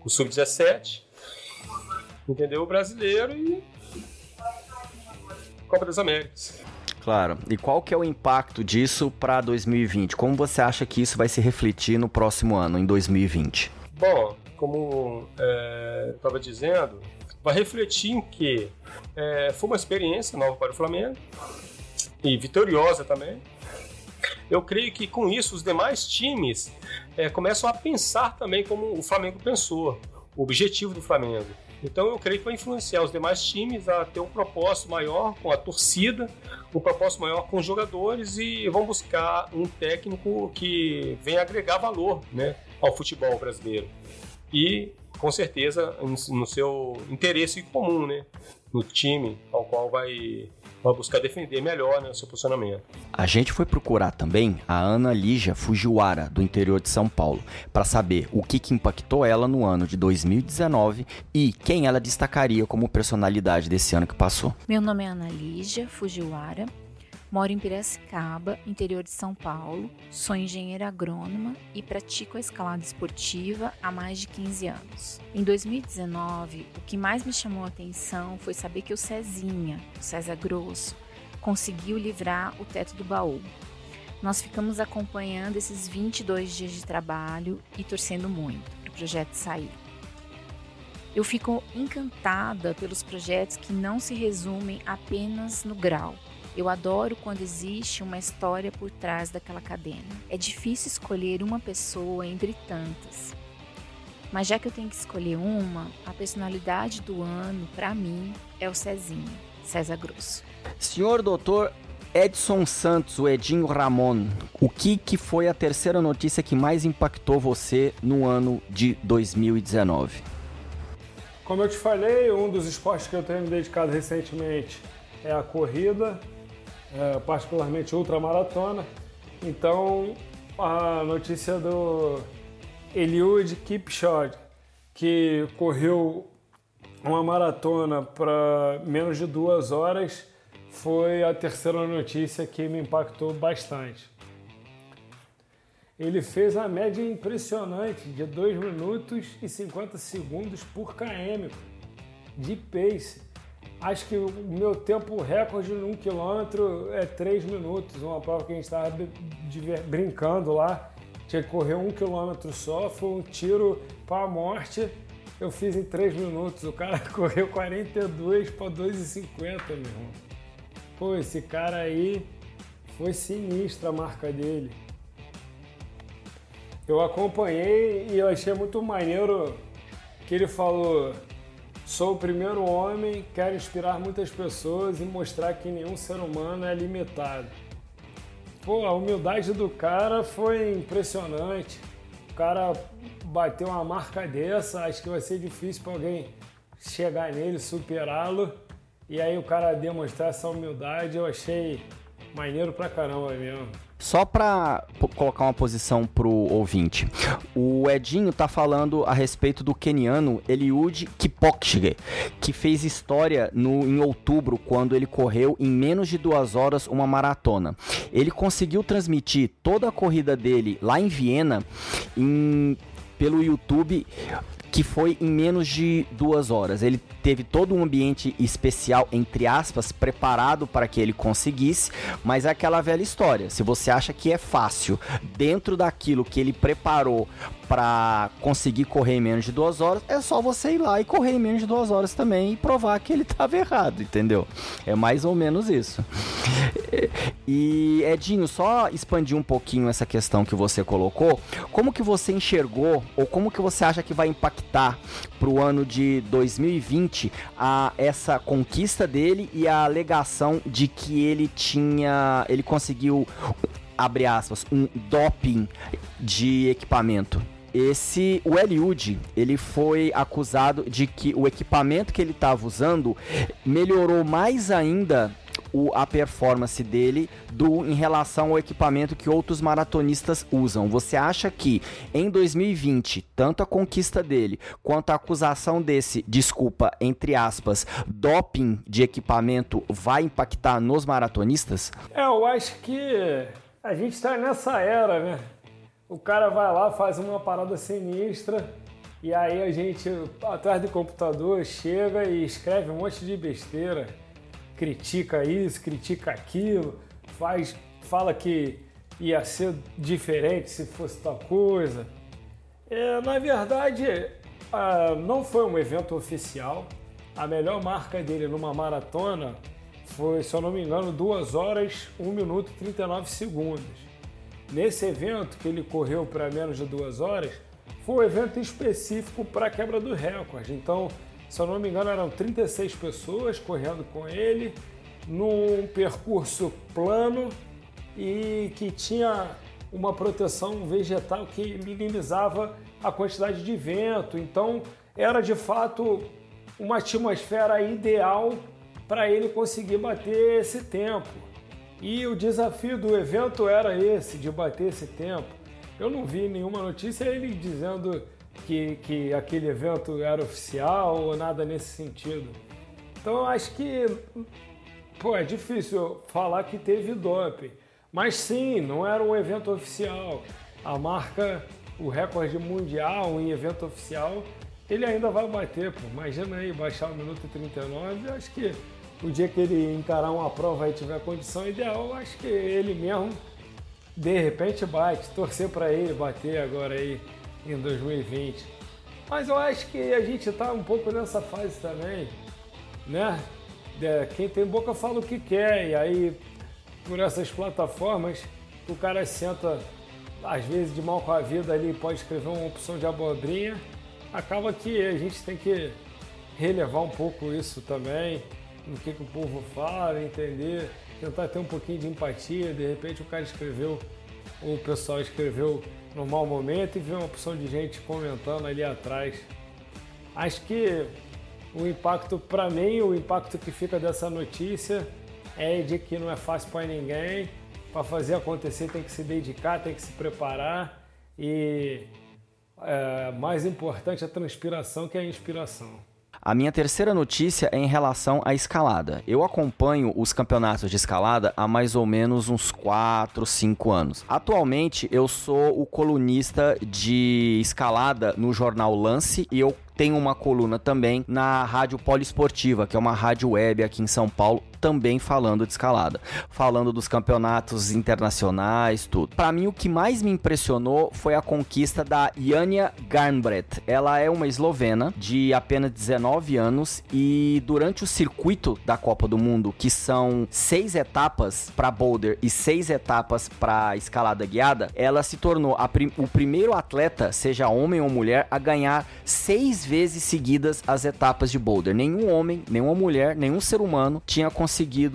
com o Sub-17, entendeu? O brasileiro e Copa das Américas. Claro. E qual que é o impacto disso para 2020? Como você acha que isso vai se refletir no próximo ano, em 2020? Bom, como é, estava dizendo, vai refletir em que é, foi uma experiência nova para o Flamengo e vitoriosa também. Eu creio que com isso os demais times é, começam a pensar também como o Flamengo pensou, o objetivo do Flamengo. Então eu creio que vai influenciar os demais times a ter um propósito maior com a torcida, um propósito maior com os jogadores e vão buscar um técnico que venha agregar valor né, ao futebol brasileiro e com certeza no seu interesse comum, né? No time ao qual vai, vai buscar defender melhor né, o seu posicionamento. A gente foi procurar também a Ana Lígia Fujiwara, do interior de São Paulo, para saber o que, que impactou ela no ano de 2019 e quem ela destacaria como personalidade desse ano que passou. Meu nome é Ana Lígia Fujiwara, Moro em Piracicaba, interior de São Paulo. Sou engenheira agrônoma e pratico a escalada esportiva há mais de 15 anos. Em 2019, o que mais me chamou a atenção foi saber que o Cezinha, o César Grosso, conseguiu livrar o teto do baú. Nós ficamos acompanhando esses 22 dias de trabalho e torcendo muito para o projeto sair. Eu fico encantada pelos projetos que não se resumem apenas no grau, eu adoro quando existe uma história por trás daquela cadena. É difícil escolher uma pessoa entre tantas. Mas já que eu tenho que escolher uma, a personalidade do ano, para mim, é o Cezinho, César Grosso. Senhor doutor Edson Santos, o Edinho Ramon, o que, que foi a terceira notícia que mais impactou você no ano de 2019? Como eu te falei, um dos esportes que eu tenho me dedicado recentemente é a corrida é, particularmente ultramaratona. Então, a notícia do Eliud Kipchoge, que correu uma maratona para menos de duas horas, foi a terceira notícia que me impactou bastante. Ele fez a média impressionante de 2 minutos e 50 segundos por km de pace. Acho que o meu tempo recorde num quilômetro é 3 minutos, uma prova que a gente estava brincando lá. Tinha que correr um quilômetro só, foi um tiro para a morte. Eu fiz em 3 minutos, o cara correu 42 para 2,50, meu irmão. Pô, esse cara aí foi sinistra a marca dele. Eu acompanhei e eu achei muito maneiro que ele falou: sou o primeiro homem, quero inspirar muitas pessoas e mostrar que nenhum ser humano é limitado. Pô, a humildade do cara foi impressionante. O cara bateu uma marca dessa, acho que vai ser difícil para alguém chegar nele, superá-lo. E aí o cara demonstrar essa humildade, eu achei maneiro pra caramba mesmo. Só para colocar uma posição pro ouvinte, o Edinho tá falando a respeito do keniano Eliud Kipchoge, que fez história no, em outubro quando ele correu em menos de duas horas uma maratona. Ele conseguiu transmitir toda a corrida dele lá em Viena em, pelo YouTube que foi em menos de duas horas. Ele teve todo um ambiente especial, entre aspas, preparado para que ele conseguisse, mas é aquela velha história. Se você acha que é fácil, dentro daquilo que ele preparou para conseguir correr em menos de duas horas, é só você ir lá e correr em menos de duas horas também e provar que ele estava errado, entendeu? É mais ou menos isso. E Edinho, só expandir um pouquinho essa questão que você colocou, como que você enxergou ou como que você acha que vai impactar para o ano de 2020 a essa conquista dele e a alegação de que ele tinha, ele conseguiu abre aspas, um doping de equipamento esse o Eliud, ele foi acusado de que o equipamento que ele estava usando melhorou mais ainda o, a performance dele do em relação ao equipamento que outros maratonistas usam. Você acha que em 2020, tanto a conquista dele quanto a acusação desse, desculpa, entre aspas, doping de equipamento vai impactar nos maratonistas? É, eu acho que a gente está nessa era, né? O cara vai lá, faz uma parada sinistra e aí a gente, atrás do computador, chega e escreve um monte de besteira, critica isso, critica aquilo, faz, fala que ia ser diferente se fosse tal coisa. É, na verdade, não foi um evento oficial. A melhor marca dele numa maratona foi, se eu não me engano, 2 horas, 1 minuto e 39 segundos. Nesse evento, que ele correu para menos de duas horas, foi um evento específico para a quebra do recorde. Então, se eu não me engano, eram 36 pessoas correndo com ele num percurso plano e que tinha uma proteção vegetal que minimizava a quantidade de vento. Então, era de fato uma atmosfera ideal para ele conseguir bater esse tempo. E o desafio do evento era esse, de bater esse tempo. Eu não vi nenhuma notícia ele dizendo que, que aquele evento era oficial ou nada nesse sentido. Então acho que pô, é difícil falar que teve doping. Mas sim, não era um evento oficial. A marca, o recorde mundial em evento oficial, ele ainda vai bater. Pô. Imagina aí, baixar o minuto 39, eu acho que o dia que ele encarar uma prova e tiver condição ideal, acho que ele mesmo de repente bate, torcer para ele bater agora aí em 2020. Mas eu acho que a gente está um pouco nessa fase também, né? Quem tem boca fala o que quer, e aí por essas plataformas o cara senta às vezes de mal com a vida ali, pode escrever uma opção de abobrinha, acaba que a gente tem que relevar um pouco isso também no que, que o povo fala, entender, tentar ter um pouquinho de empatia. De repente o cara escreveu, ou o pessoal escreveu no mau momento e vê uma opção de gente comentando ali atrás. Acho que o impacto, para mim, o impacto que fica dessa notícia é de que não é fácil para ninguém para fazer acontecer tem que se dedicar, tem que se preparar e é, mais importante a transpiração que a inspiração. A minha terceira notícia é em relação à escalada. Eu acompanho os campeonatos de escalada há mais ou menos uns 4, 5 anos. Atualmente eu sou o colunista de escalada no jornal Lance e eu tenho uma coluna também na Rádio Poliesportiva, que é uma rádio web aqui em São Paulo, também falando de escalada, falando dos campeonatos internacionais, tudo. Para mim o que mais me impressionou foi a conquista da Janja Garnbret. Ela é uma eslovena de apenas 19 anos e durante o circuito da Copa do Mundo, que são seis etapas para boulder e seis etapas para escalada guiada, ela se tornou prim o primeiro atleta, seja homem ou mulher, a ganhar seis vezes seguidas as etapas de boulder. Nenhum homem, nenhuma mulher, nenhum ser humano tinha conseguido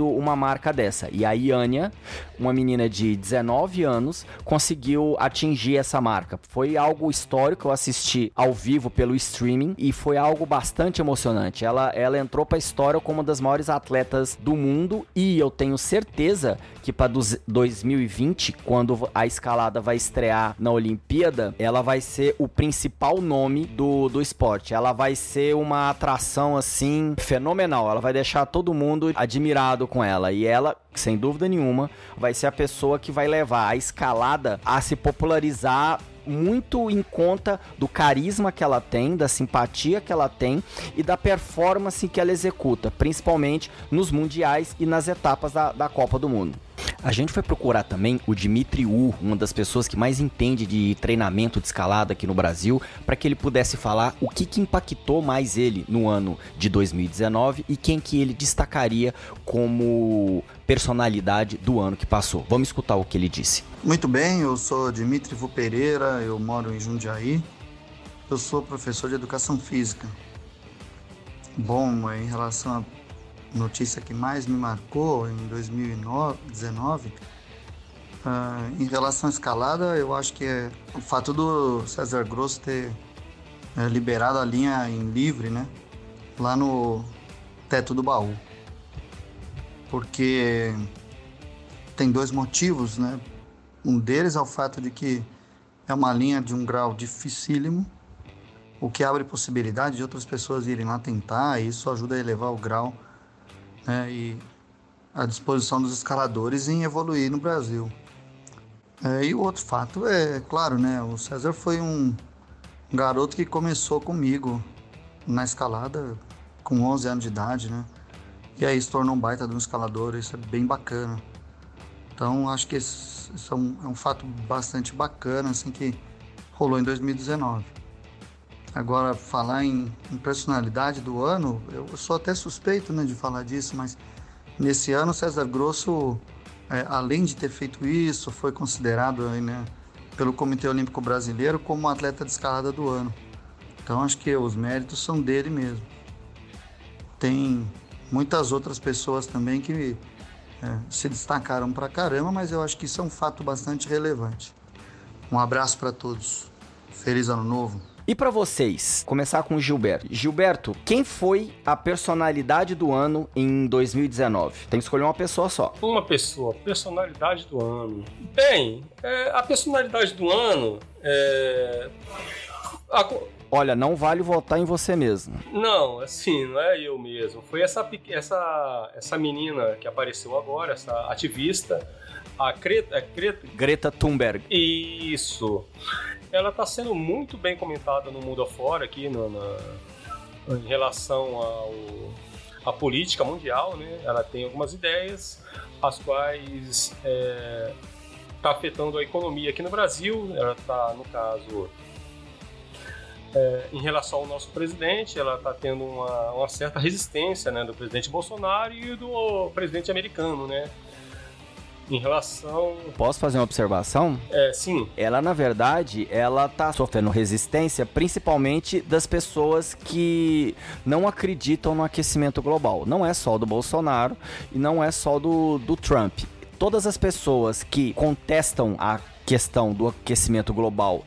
uma marca dessa. E a Iânia, uma menina de 19 anos, conseguiu atingir essa marca. Foi algo histórico, eu assisti ao vivo pelo streaming e foi algo bastante emocionante. Ela, ela entrou para a história como uma das maiores atletas do mundo e eu tenho certeza que para 2020, quando a escalada vai estrear na Olimpíada, ela vai ser o principal nome do, do esporte. Ela vai ser uma atração assim fenomenal. Ela vai deixar todo mundo admirado com ela. E ela, sem dúvida nenhuma, vai ser a pessoa que vai levar a escalada a se popularizar muito em conta do carisma que ela tem, da simpatia que ela tem e da performance que ela executa, principalmente nos mundiais e nas etapas da, da Copa do Mundo. A gente foi procurar também o Dimitri U, uma das pessoas que mais entende de treinamento de escalada aqui no Brasil, para que ele pudesse falar o que, que impactou mais ele no ano de 2019 e quem que ele destacaria como personalidade do ano que passou. Vamos escutar o que ele disse. Muito bem, eu sou Dimitri Vu Pereira, eu moro em Jundiaí. Eu sou professor de educação física. Bom, em relação a notícia que mais me marcou em 2019, uh, ah, em relação à escalada, eu acho que é o fato do César Grosso ter é, liberado a linha em livre, né? Lá no teto do baú. Porque tem dois motivos, né? Um deles é o fato de que é uma linha de um grau dificílimo, o que abre possibilidade de outras pessoas irem lá tentar, e isso ajuda a elevar o grau né, e a disposição dos escaladores em evoluir no Brasil. É, e o outro fato é, claro, né, o César foi um garoto que começou comigo na escalada com 11 anos de idade, né? E aí se tornou um baita de um escalador, isso é bem bacana. Então acho que isso é um, é um fato bastante bacana, assim, que rolou em 2019. Agora, falar em, em, personalidade do ano, eu sou até suspeito né, de falar disso, mas nesse ano César Grosso, é, além de ter feito isso, foi considerado aí, né, pelo Comitê Olímpico Brasileiro como atleta de escalada do ano. Então acho que os méritos são dele mesmo. Tem muitas outras pessoas também que é, se destacaram pra caramba, mas eu acho que isso é um fato bastante relevante. Um abraço para todos. Feliz Ano Novo. E para vocês, começar com o Gilberto. Gilberto, quem foi a personalidade do ano em 2019? Tem que escolher uma pessoa só. Uma pessoa, personalidade do ano. Bem, é, a personalidade do ano é. A... Olha, não vale votar em você mesmo. Não, assim, não é eu mesmo. Foi essa, essa, essa menina que apareceu agora, essa ativista, a Greta, Greta... Greta Thunberg. Isso ela está sendo muito bem comentada no mundo afora aqui no, na, em relação ao a política mundial, né? Ela tem algumas ideias, as quais está é, tá afetando a economia aqui no Brasil. Ela está, no caso, é, em relação ao nosso presidente, ela está tendo uma, uma, certa resistência, né, do presidente Bolsonaro e do presidente americano, né? Em relação. Posso fazer uma observação? É, sim. Ela, na verdade, ela tá sofrendo resistência principalmente das pessoas que não acreditam no aquecimento global. Não é só do Bolsonaro e não é só do, do Trump. Todas as pessoas que contestam a questão do aquecimento global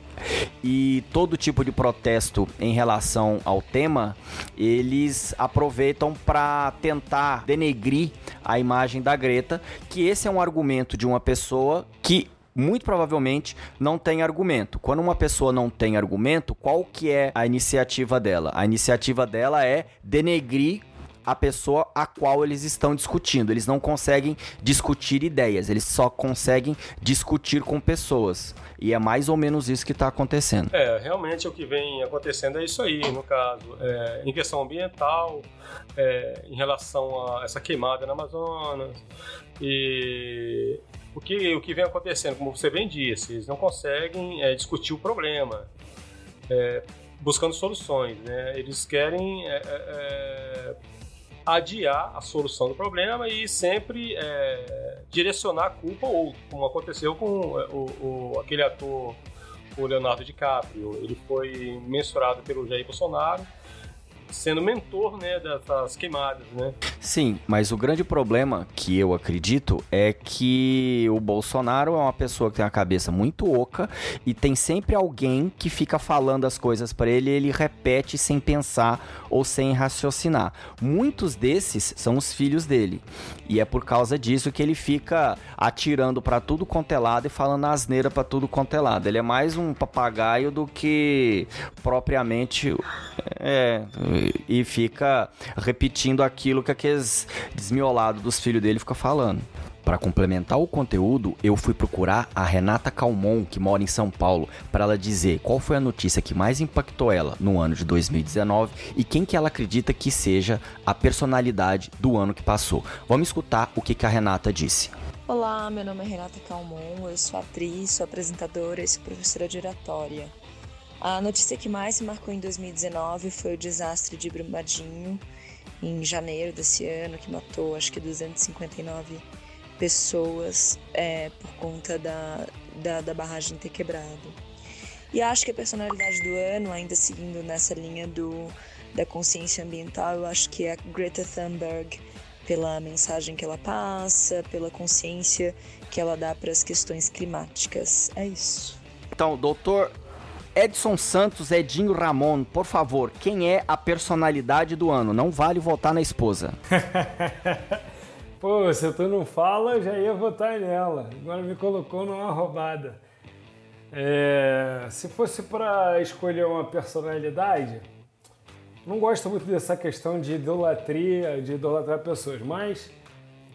e todo tipo de protesto em relação ao tema, eles aproveitam para tentar denegrir a imagem da Greta, que esse é um argumento de uma pessoa que muito provavelmente não tem argumento. Quando uma pessoa não tem argumento, qual que é a iniciativa dela? A iniciativa dela é denegrir a pessoa a qual eles estão discutindo. Eles não conseguem discutir ideias, eles só conseguem discutir com pessoas. E é mais ou menos isso que está acontecendo. É, realmente o que vem acontecendo é isso aí, no caso. É, em questão ambiental, é, em relação a essa queimada na Amazonas. E o que, o que vem acontecendo, como você bem disse, eles não conseguem é, discutir o problema, é, buscando soluções. Né? Eles querem é, é, adiar a solução do problema e sempre é, direcionar a culpa ou como aconteceu com o, o, aquele ator, o Leonardo DiCaprio. Ele foi mensurado pelo Jair Bolsonaro sendo mentor, né, dessas queimadas, né? Sim, mas o grande problema que eu acredito é que o Bolsonaro é uma pessoa que tem a cabeça muito oca e tem sempre alguém que fica falando as coisas para ele e ele repete sem pensar ou sem raciocinar. Muitos desses são os filhos dele. E é por causa disso que ele fica atirando para tudo quanto é lado e falando asneira para tudo quanto é lado. Ele é mais um papagaio do que propriamente é, e fica repetindo aquilo que aqueles desmiolados dos filhos dele fica falando. Para complementar o conteúdo, eu fui procurar a Renata Calmon, que mora em São Paulo, para ela dizer qual foi a notícia que mais impactou ela no ano de 2019 e quem que ela acredita que seja a personalidade do ano que passou. Vamos escutar o que, que a Renata disse. Olá, meu nome é Renata Calmon, eu sou atriz, sou apresentadora e sou professora de oratória. A notícia que mais se marcou em 2019 foi o desastre de Brumadinho, em janeiro desse ano, que matou acho que 259 pessoas é, por conta da, da, da, barragem ter quebrado. E acho que a personalidade do ano, ainda seguindo nessa linha do, da consciência ambiental, eu acho que é a Greta Thunberg, pela mensagem que ela passa, pela consciência que ela dá para as questões climáticas. É isso. Então, doutor Edson Santos, Edinho Ramon, por favor, quem é a personalidade do ano? Não vale votar na esposa. Pô, se tu não fala, já ia votar nela. Agora me colocou numa roubada. É, se fosse para escolher uma personalidade, não gosto muito dessa questão de idolatria, de idolatrar pessoas, mas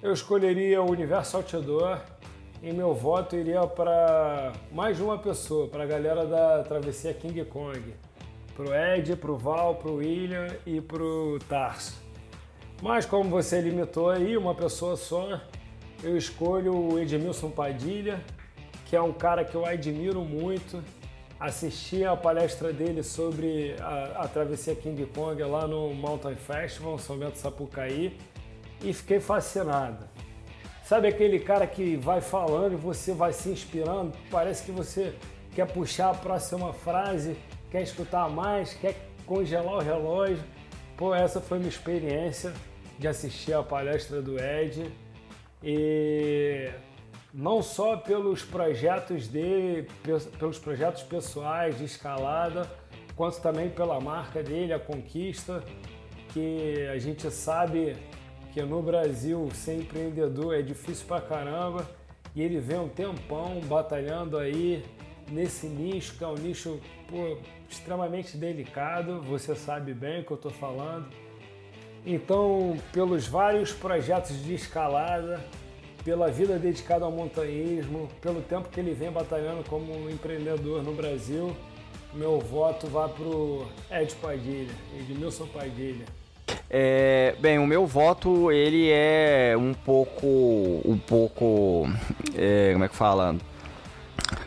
eu escolheria o Universo Outdoor e meu voto iria para mais uma pessoa, para a galera da travessia King Kong. Pro Ed, pro Val, pro William e pro Tarso. Mas como você limitou aí, uma pessoa só, eu escolho o Edmilson Padilha, que é um cara que eu admiro muito. Assisti a palestra dele sobre a, a travessia King Kong lá no Mountain Festival, São Bento Sapucaí, e fiquei fascinado. Sabe aquele cara que vai falando e você vai se inspirando? Parece que você quer puxar a próxima frase, quer escutar mais, quer congelar o relógio. Pô, essa foi minha experiência de assistir a palestra do Ed. E não só pelos projetos dele, pelos projetos pessoais de escalada, quanto também pela marca dele, a Conquista, que a gente sabe que no Brasil ser empreendedor é difícil pra caramba e ele vem um tempão batalhando aí nesse nicho, que é um nicho pô, extremamente delicado, você sabe bem o que eu estou falando. Então, pelos vários projetos de escalada, pela vida dedicada ao montanhismo, pelo tempo que ele vem batalhando como empreendedor no Brasil, meu voto vai para o Ed Padilha, Edmilson Padilha. É, bem, o meu voto ele é um pouco, um pouco, é, como é que fala?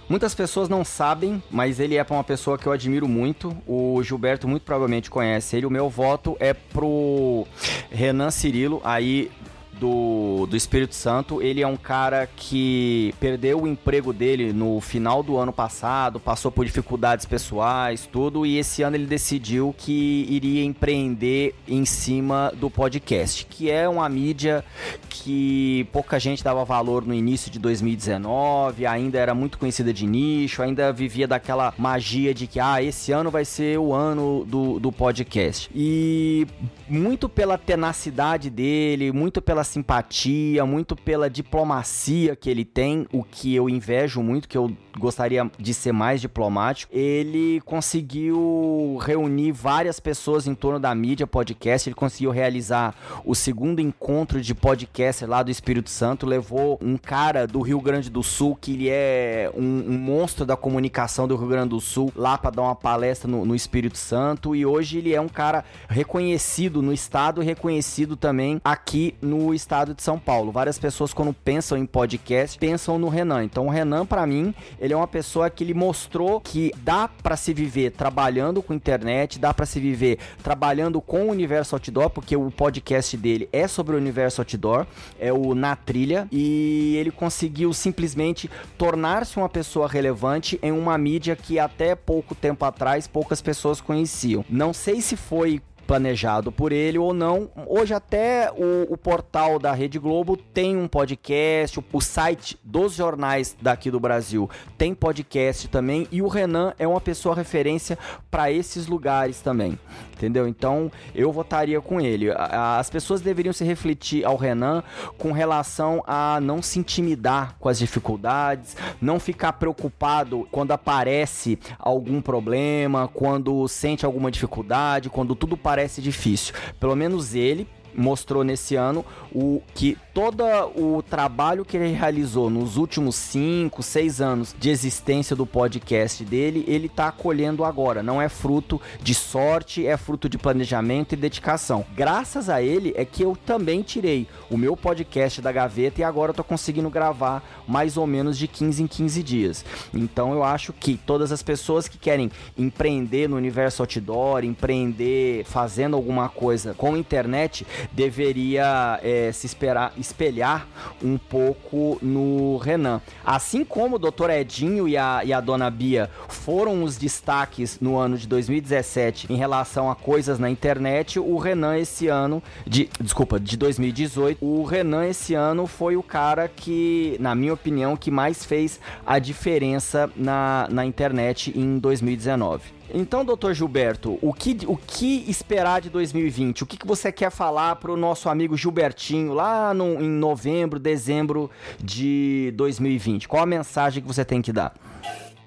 Muitas pessoas não sabem, mas ele é para uma pessoa que eu admiro muito. O Gilberto muito provavelmente conhece ele. O meu voto é pro Renan Cirilo, aí do, do Espírito Santo. Ele é um cara que perdeu o emprego dele no final do ano passado, passou por dificuldades pessoais, tudo, e esse ano ele decidiu que iria empreender em cima do podcast, que é uma mídia que pouca gente dava valor no início de 2019, ainda era muito conhecida de nicho, ainda vivia daquela magia de que, ah, esse ano vai ser o ano do, do podcast. E muito pela tenacidade dele, muito pela simpatia, muito pela diplomacia que ele tem, o que eu invejo muito, que eu gostaria de ser mais diplomático. Ele conseguiu reunir várias pessoas em torno da mídia podcast, ele conseguiu realizar o segundo encontro de podcast lá do Espírito Santo, levou um cara do Rio Grande do Sul, que ele é um, um monstro da comunicação do Rio Grande do Sul, lá para dar uma palestra no, no Espírito Santo, e hoje ele é um cara reconhecido no estado e reconhecido também aqui no estado de São Paulo. Várias pessoas quando pensam em podcast, pensam no Renan. Então o Renan para mim, ele é uma pessoa que ele mostrou que dá para se viver trabalhando com internet, dá para se viver trabalhando com o universo outdoor, porque o podcast dele é sobre o universo outdoor, é o Na Trilha, e ele conseguiu simplesmente tornar-se uma pessoa relevante em uma mídia que até pouco tempo atrás poucas pessoas conheciam. Não sei se foi planejado por ele ou não. Hoje até o, o, portal da Rede Globo tem um podcast, o, o site dos jornais daqui do Brasil tem podcast também e o Renan é uma pessoa referência para esses lugares também, entendeu? Então eu votaria com ele. As pessoas deveriam se refletir ao Renan com relação a não se intimidar com as dificuldades, não ficar preocupado quando aparece algum problema, quando sente alguma dificuldade, quando tudo parece parece difícil. Pelo menos ele mostrou nesse ano o que todo o trabalho que ele realizou nos últimos 5, 6 anos de existência do podcast dele, ele está colhendo agora. Não é fruto de sorte, é fruto de planejamento e dedicação. Graças a ele é que eu também tirei o meu podcast da gaveta e agora estou conseguindo gravar mais ou menos de 15 em 15 dias. Então eu acho que todas as pessoas que querem empreender no universo outdoor, empreender fazendo alguma coisa com internet, deveria é, se esperar espelhar um pouco no Renan. Assim como o Dr. Edinho e a, e a Dona Bia foram os destaques no ano de 2017 em relação a coisas na internet, o Renan esse ano, de, desculpa, de 2018, o Renan esse ano foi o cara que, na minha opinião, que mais fez a diferença na, na internet em 2019. Então, doutor Gilberto, o que, o que esperar de 2020? O que, que você quer falar para o nosso amigo Gilbertinho lá no, em novembro, dezembro de 2020? Qual a mensagem que você tem que dar?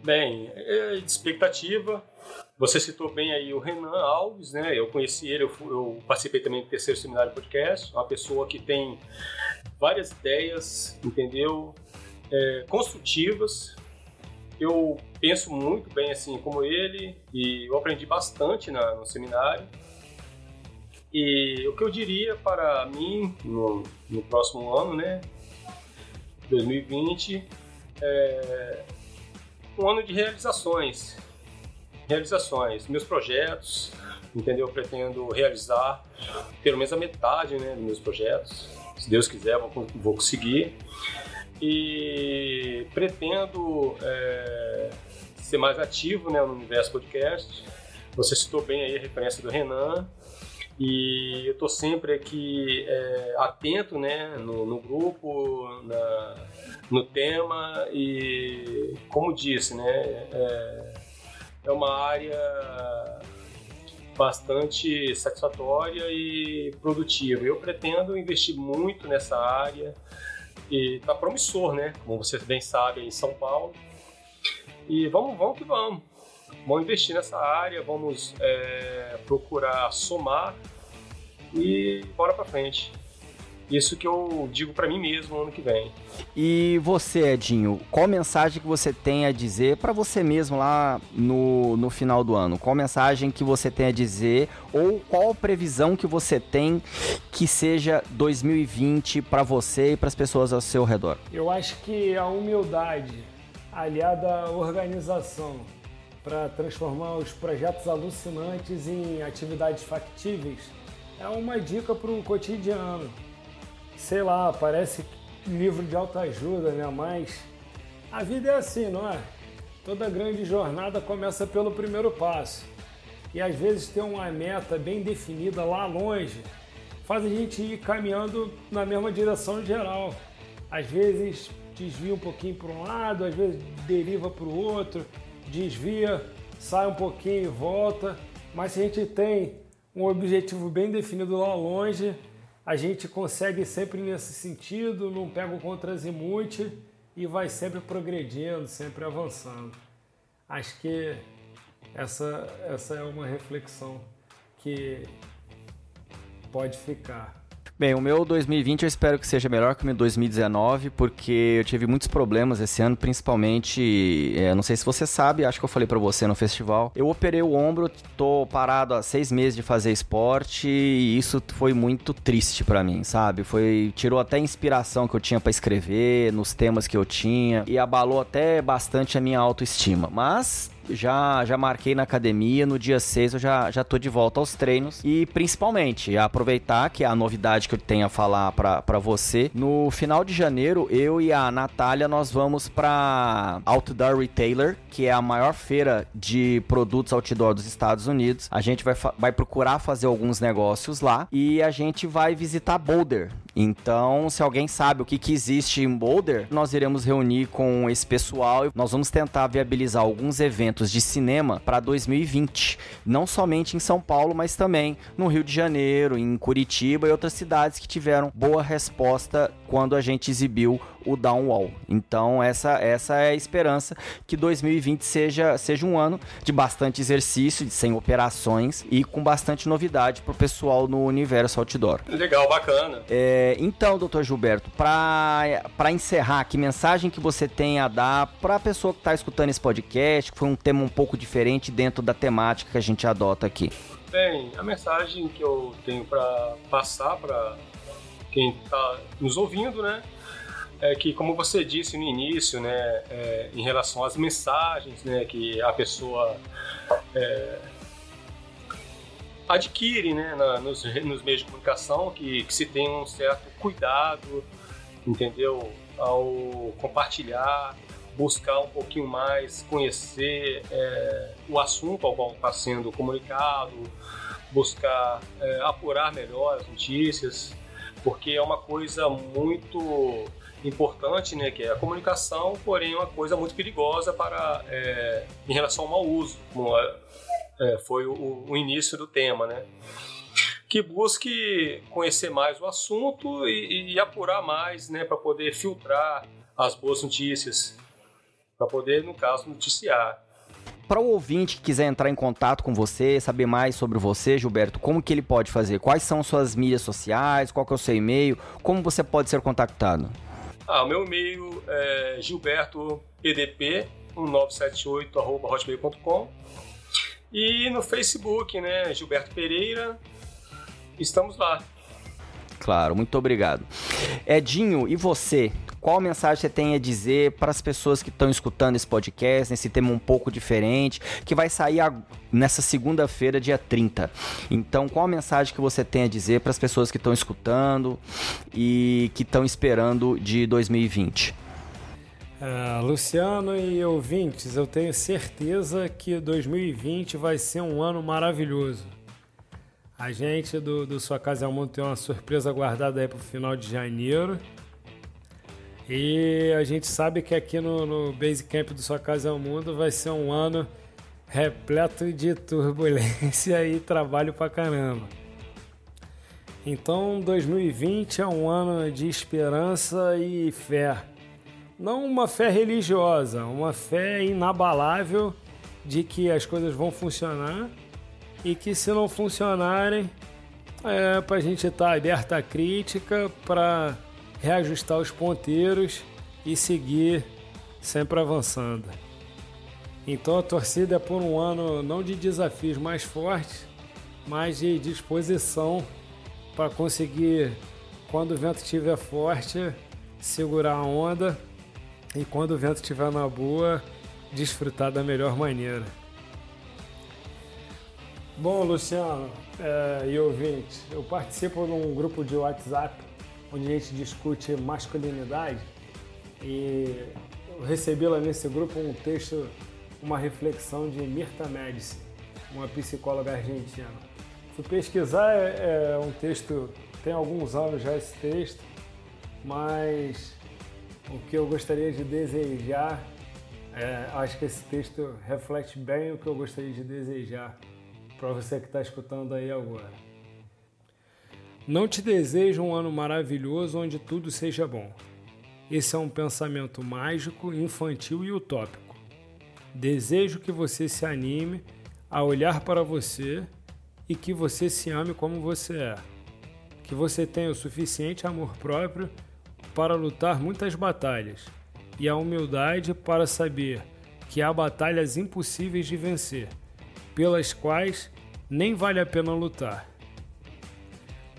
Bem, é expectativa. Você citou bem aí o Renan Alves, né? Eu conheci ele, eu, eu participei também do terceiro seminário podcast. Uma pessoa que tem várias ideias, entendeu? É, construtivas, eu penso muito bem assim como ele e eu aprendi bastante na, no seminário. E o que eu diria para mim no, no próximo ano, né, 2020, é um ano de realizações. Realizações, meus projetos, entendeu? Eu pretendo realizar pelo menos a metade né, dos meus projetos. Se Deus quiser, vou, vou conseguir e pretendo é, ser mais ativo né, no universo podcast. Você citou bem aí a referência do Renan e eu estou sempre aqui é, atento né, no, no grupo, na, no tema e, como disse, né, é, é uma área bastante satisfatória e produtiva. Eu pretendo investir muito nessa área, e tá promissor, né? Como vocês bem sabem, em São Paulo. E vamos, vamos que vamos. Vamos investir nessa área, vamos é, procurar somar e bora para frente. Isso que eu digo para mim mesmo no ano que vem. E você, Edinho, qual mensagem que você tem a dizer para você mesmo lá no, no final do ano? Qual mensagem que você tem a dizer ou qual previsão que você tem que seja 2020 para você e para as pessoas ao seu redor? Eu acho que a humildade aliada à organização para transformar os projetos alucinantes em atividades factíveis é uma dica para o cotidiano sei lá, parece livro de autoajuda, né? Mas a vida é assim, não é? Toda grande jornada começa pelo primeiro passo. E às vezes ter uma meta bem definida lá longe faz a gente ir caminhando na mesma direção geral. Às vezes desvia um pouquinho para um lado, às vezes deriva para o outro, desvia, sai um pouquinho e volta. Mas se a gente tem um objetivo bem definido lá longe, a gente consegue sempre nesse sentido, não pega o contra-azimuth e vai sempre progredindo, sempre avançando. Acho que essa, essa é uma reflexão que pode ficar. Bem, o meu 2020 eu espero que seja melhor que o meu 2019, porque eu tive muitos problemas esse ano, principalmente, é, não sei se você sabe, acho que eu falei para você no festival. Eu operei o ombro, tô parado há seis meses de fazer esporte e isso foi muito triste para mim, sabe? Foi tirou até a inspiração que eu tinha para escrever, nos temas que eu tinha e abalou até bastante a minha autoestima. Mas já, já marquei na academia, no dia 6 eu já, já tô de volta aos treinos. E principalmente, aproveitar que é a novidade que eu tenho a falar para você. No final de janeiro, eu e a Natália, nós vamos para Outdoor Retailer, que é a maior feira de produtos outdoor dos Estados Unidos. A gente vai, vai procurar fazer alguns negócios lá e a gente vai visitar Boulder. Então, se alguém sabe o que, que existe em Boulder, nós iremos reunir com esse pessoal e nós vamos tentar viabilizar alguns eventos de cinema para 2020. Não somente em São Paulo, mas também no Rio de Janeiro, em Curitiba e outras cidades que tiveram boa resposta quando a gente exibiu o Downwall. Então essa, essa é a esperança que 2020 seja, seja um ano de bastante exercício, sem operações e com bastante novidade para o pessoal no universo outdoor. Legal, bacana. É, então, doutor Gilberto, para encerrar, que mensagem que você tem a dar para a pessoa que está escutando esse podcast, que foi um tema um pouco diferente dentro da temática que a gente adota aqui? Bem, a mensagem que eu tenho para passar para quem está nos ouvindo, né? é que, como você disse no início, né, é, em relação às mensagens né, que a pessoa é, adquire né, na, nos, nos, meios de comunicação, que, que se tem um certo cuidado, entendeu? Ao compartilhar, buscar um pouquinho mais, conhecer é, o assunto ao qual está sendo comunicado, buscar é, apurar melhor as notícias, porque é uma coisa muito importante, né, que é a comunicação, porém é uma coisa muito perigosa para é, em relação ao mau uso, como é, é, foi o, o, início do tema, né? Que busque conhecer mais o assunto e, e apurar mais, né, para poder filtrar as boas notícias, para poder, no caso, noticiar. Para o ouvinte que quiser entrar em contato com você, saber mais sobre você, Gilberto, como que ele pode fazer? Quais são suas mídias sociais? Qual que é o seu e-mail? Como você pode ser contactado? Ah, o meu e-mail é gilbertopdp1978.hotmail.com e no Facebook, né, Gilberto Pereira, estamos lá. Claro, muito obrigado. Edinho, e você? Qual mensagem você tem a dizer para as pessoas que estão escutando esse podcast, nesse tema um pouco diferente, que vai sair nessa segunda-feira, dia 30? Então, qual a mensagem que você tem a dizer para as pessoas que estão escutando e que estão esperando de 2020? Uh, Luciano e ouvintes, eu tenho certeza que 2020 vai ser um ano maravilhoso. A gente do, do Sua Casa é Mundo tem uma surpresa guardada aí para o final de janeiro. E a gente sabe que aqui no, no Basecamp do Sua Casa é o Mundo vai ser um ano repleto de turbulência e trabalho pra caramba. Então 2020 é um ano de esperança e fé. Não uma fé religiosa, uma fé inabalável de que as coisas vão funcionar e que se não funcionarem, é para a gente estar tá aberto à crítica, para reajustar os ponteiros e seguir sempre avançando. Então a torcida é por um ano não de desafios mais fortes, mas de disposição para conseguir, quando o vento estiver forte, segurar a onda e quando o vento estiver na boa, desfrutar da melhor maneira. Bom, Luciano é, e ouvintes, eu participo de um grupo de WhatsApp onde a gente discute masculinidade e recebi lá nesse grupo um texto, uma reflexão de Mirta Medici, uma psicóloga argentina. Fui pesquisar, é, é um texto, tem alguns anos já esse texto, mas o que eu gostaria de desejar, é, acho que esse texto reflete bem o que eu gostaria de desejar para você que está escutando aí agora. Não te desejo um ano maravilhoso onde tudo seja bom. Esse é um pensamento mágico, infantil e utópico. Desejo que você se anime a olhar para você e que você se ame como você é. Que você tenha o suficiente amor próprio para lutar muitas batalhas e a humildade para saber que há batalhas impossíveis de vencer, pelas quais nem vale a pena lutar.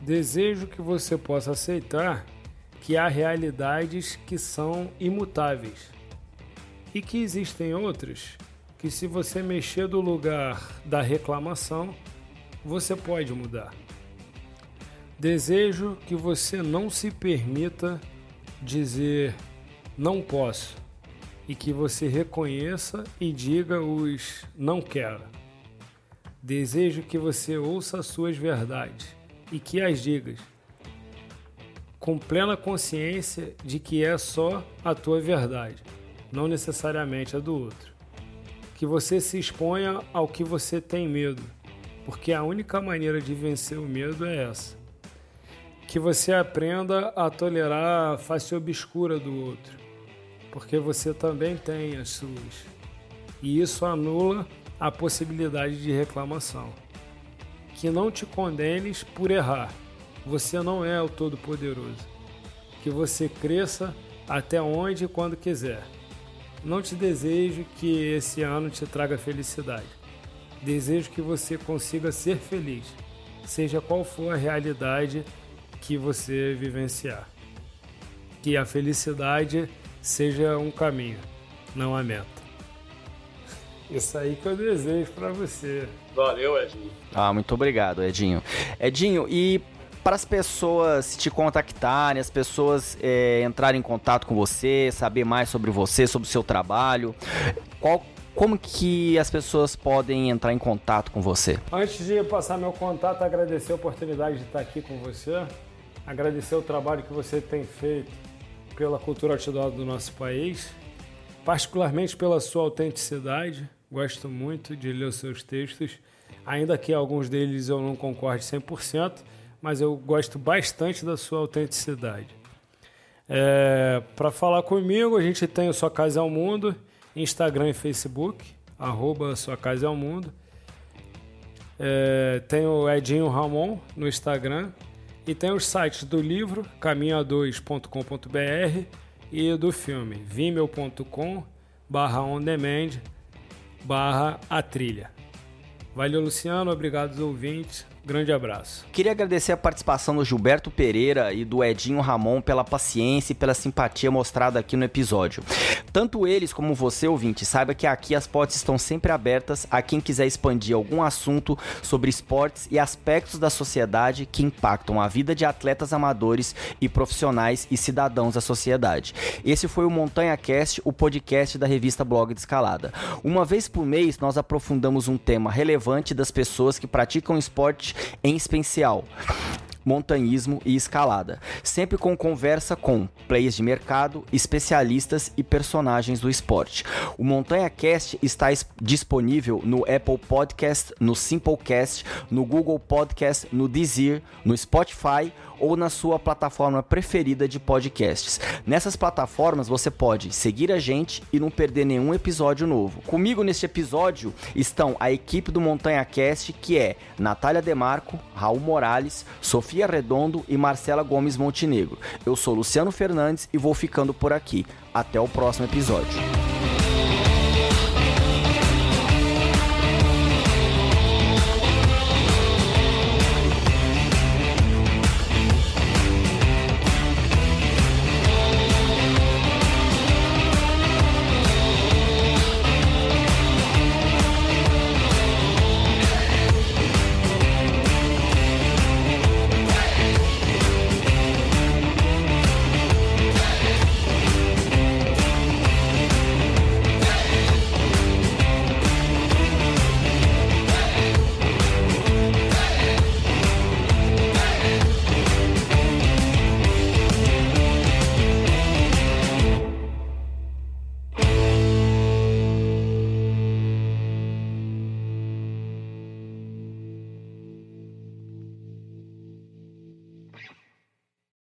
Desejo que você possa aceitar que há realidades que são imutáveis e que existem outras que, se você mexer do lugar da reclamação, você pode mudar. Desejo que você não se permita dizer não posso e que você reconheça e diga os não quero. Desejo que você ouça as suas verdades e que as digas com plena consciência de que é só a tua verdade, não necessariamente a do outro. Que você se exponha ao que você tem medo, porque a única maneira de vencer o medo é essa. Que você aprenda a tolerar a face obscura do outro, porque você também tem as suas. E isso anula a possibilidade de reclamação que não te condenes por errar. Você não é o Todo-Poderoso. Que você cresça até onde e quando quiser. Não te desejo que esse ano te traga felicidade. Desejo que você consiga ser feliz, seja qual for a realidade que você vivenciar. Que a felicidade seja um caminho, não a meta. Isso aí que eu desejo para você. Valeu, Edinho. Ah, muito obrigado, Edinho. Edinho, e para as pessoas te contactarem, as pessoas é, entrarem em contato com você, saber mais sobre você, sobre o seu trabalho, qual, como que as pessoas podem entrar em contato com você? Antes de passar meu contato, agradecer a oportunidade de estar aqui com você, agradecer o trabalho que você tem feito pela cultura outdoor do nosso país, particularmente pela sua autenticidade, Gosto muito de ler os seus textos, ainda que alguns deles eu não concorde 100%, mas eu gosto bastante da sua autenticidade. É, Para falar comigo, a gente tem o Sua Casa é o Mundo, Instagram e Facebook, arroba Sua Casa é o Mundo. É, tem o Edinho Ramon no Instagram e tem os sites do livro caminho2.com.br e do filme vimeo.com barra on demand barra a trilha. Valeu, Luciano. Obrigado aos ouvintes. Grande abraço. Queria agradecer a participação do Gilberto Pereira e do Edinho Ramon pela paciência e pela simpatia mostrada aqui no episódio. Tanto eles como você, ouvinte, saiba que aqui as portas estão sempre abertas a quem quiser expandir algum assunto sobre esportes e aspectos da sociedade que impactam a vida de atletas amadores e profissionais e cidadãos da sociedade. Esse foi o Montanha Cast, o podcast da revista Blog de Escalada. Uma vez por mês, nós aprofundamos um tema relevante das pessoas que praticam esporte em especial montanhismo e escalada, sempre com conversa com players de mercado, especialistas e personagens do esporte. O Montanha Cast está disponível no Apple Podcast, no Simplecast, no Google Podcast, no Deezer, no Spotify ou na sua plataforma preferida de podcasts. Nessas plataformas você pode seguir a gente e não perder nenhum episódio novo. Comigo neste episódio estão a equipe do Montanha Cast, que é Natália Demarco, Raul Morales, Sofia Redondo e Marcela Gomes Montenegro. Eu sou Luciano Fernandes e vou ficando por aqui. Até o próximo episódio.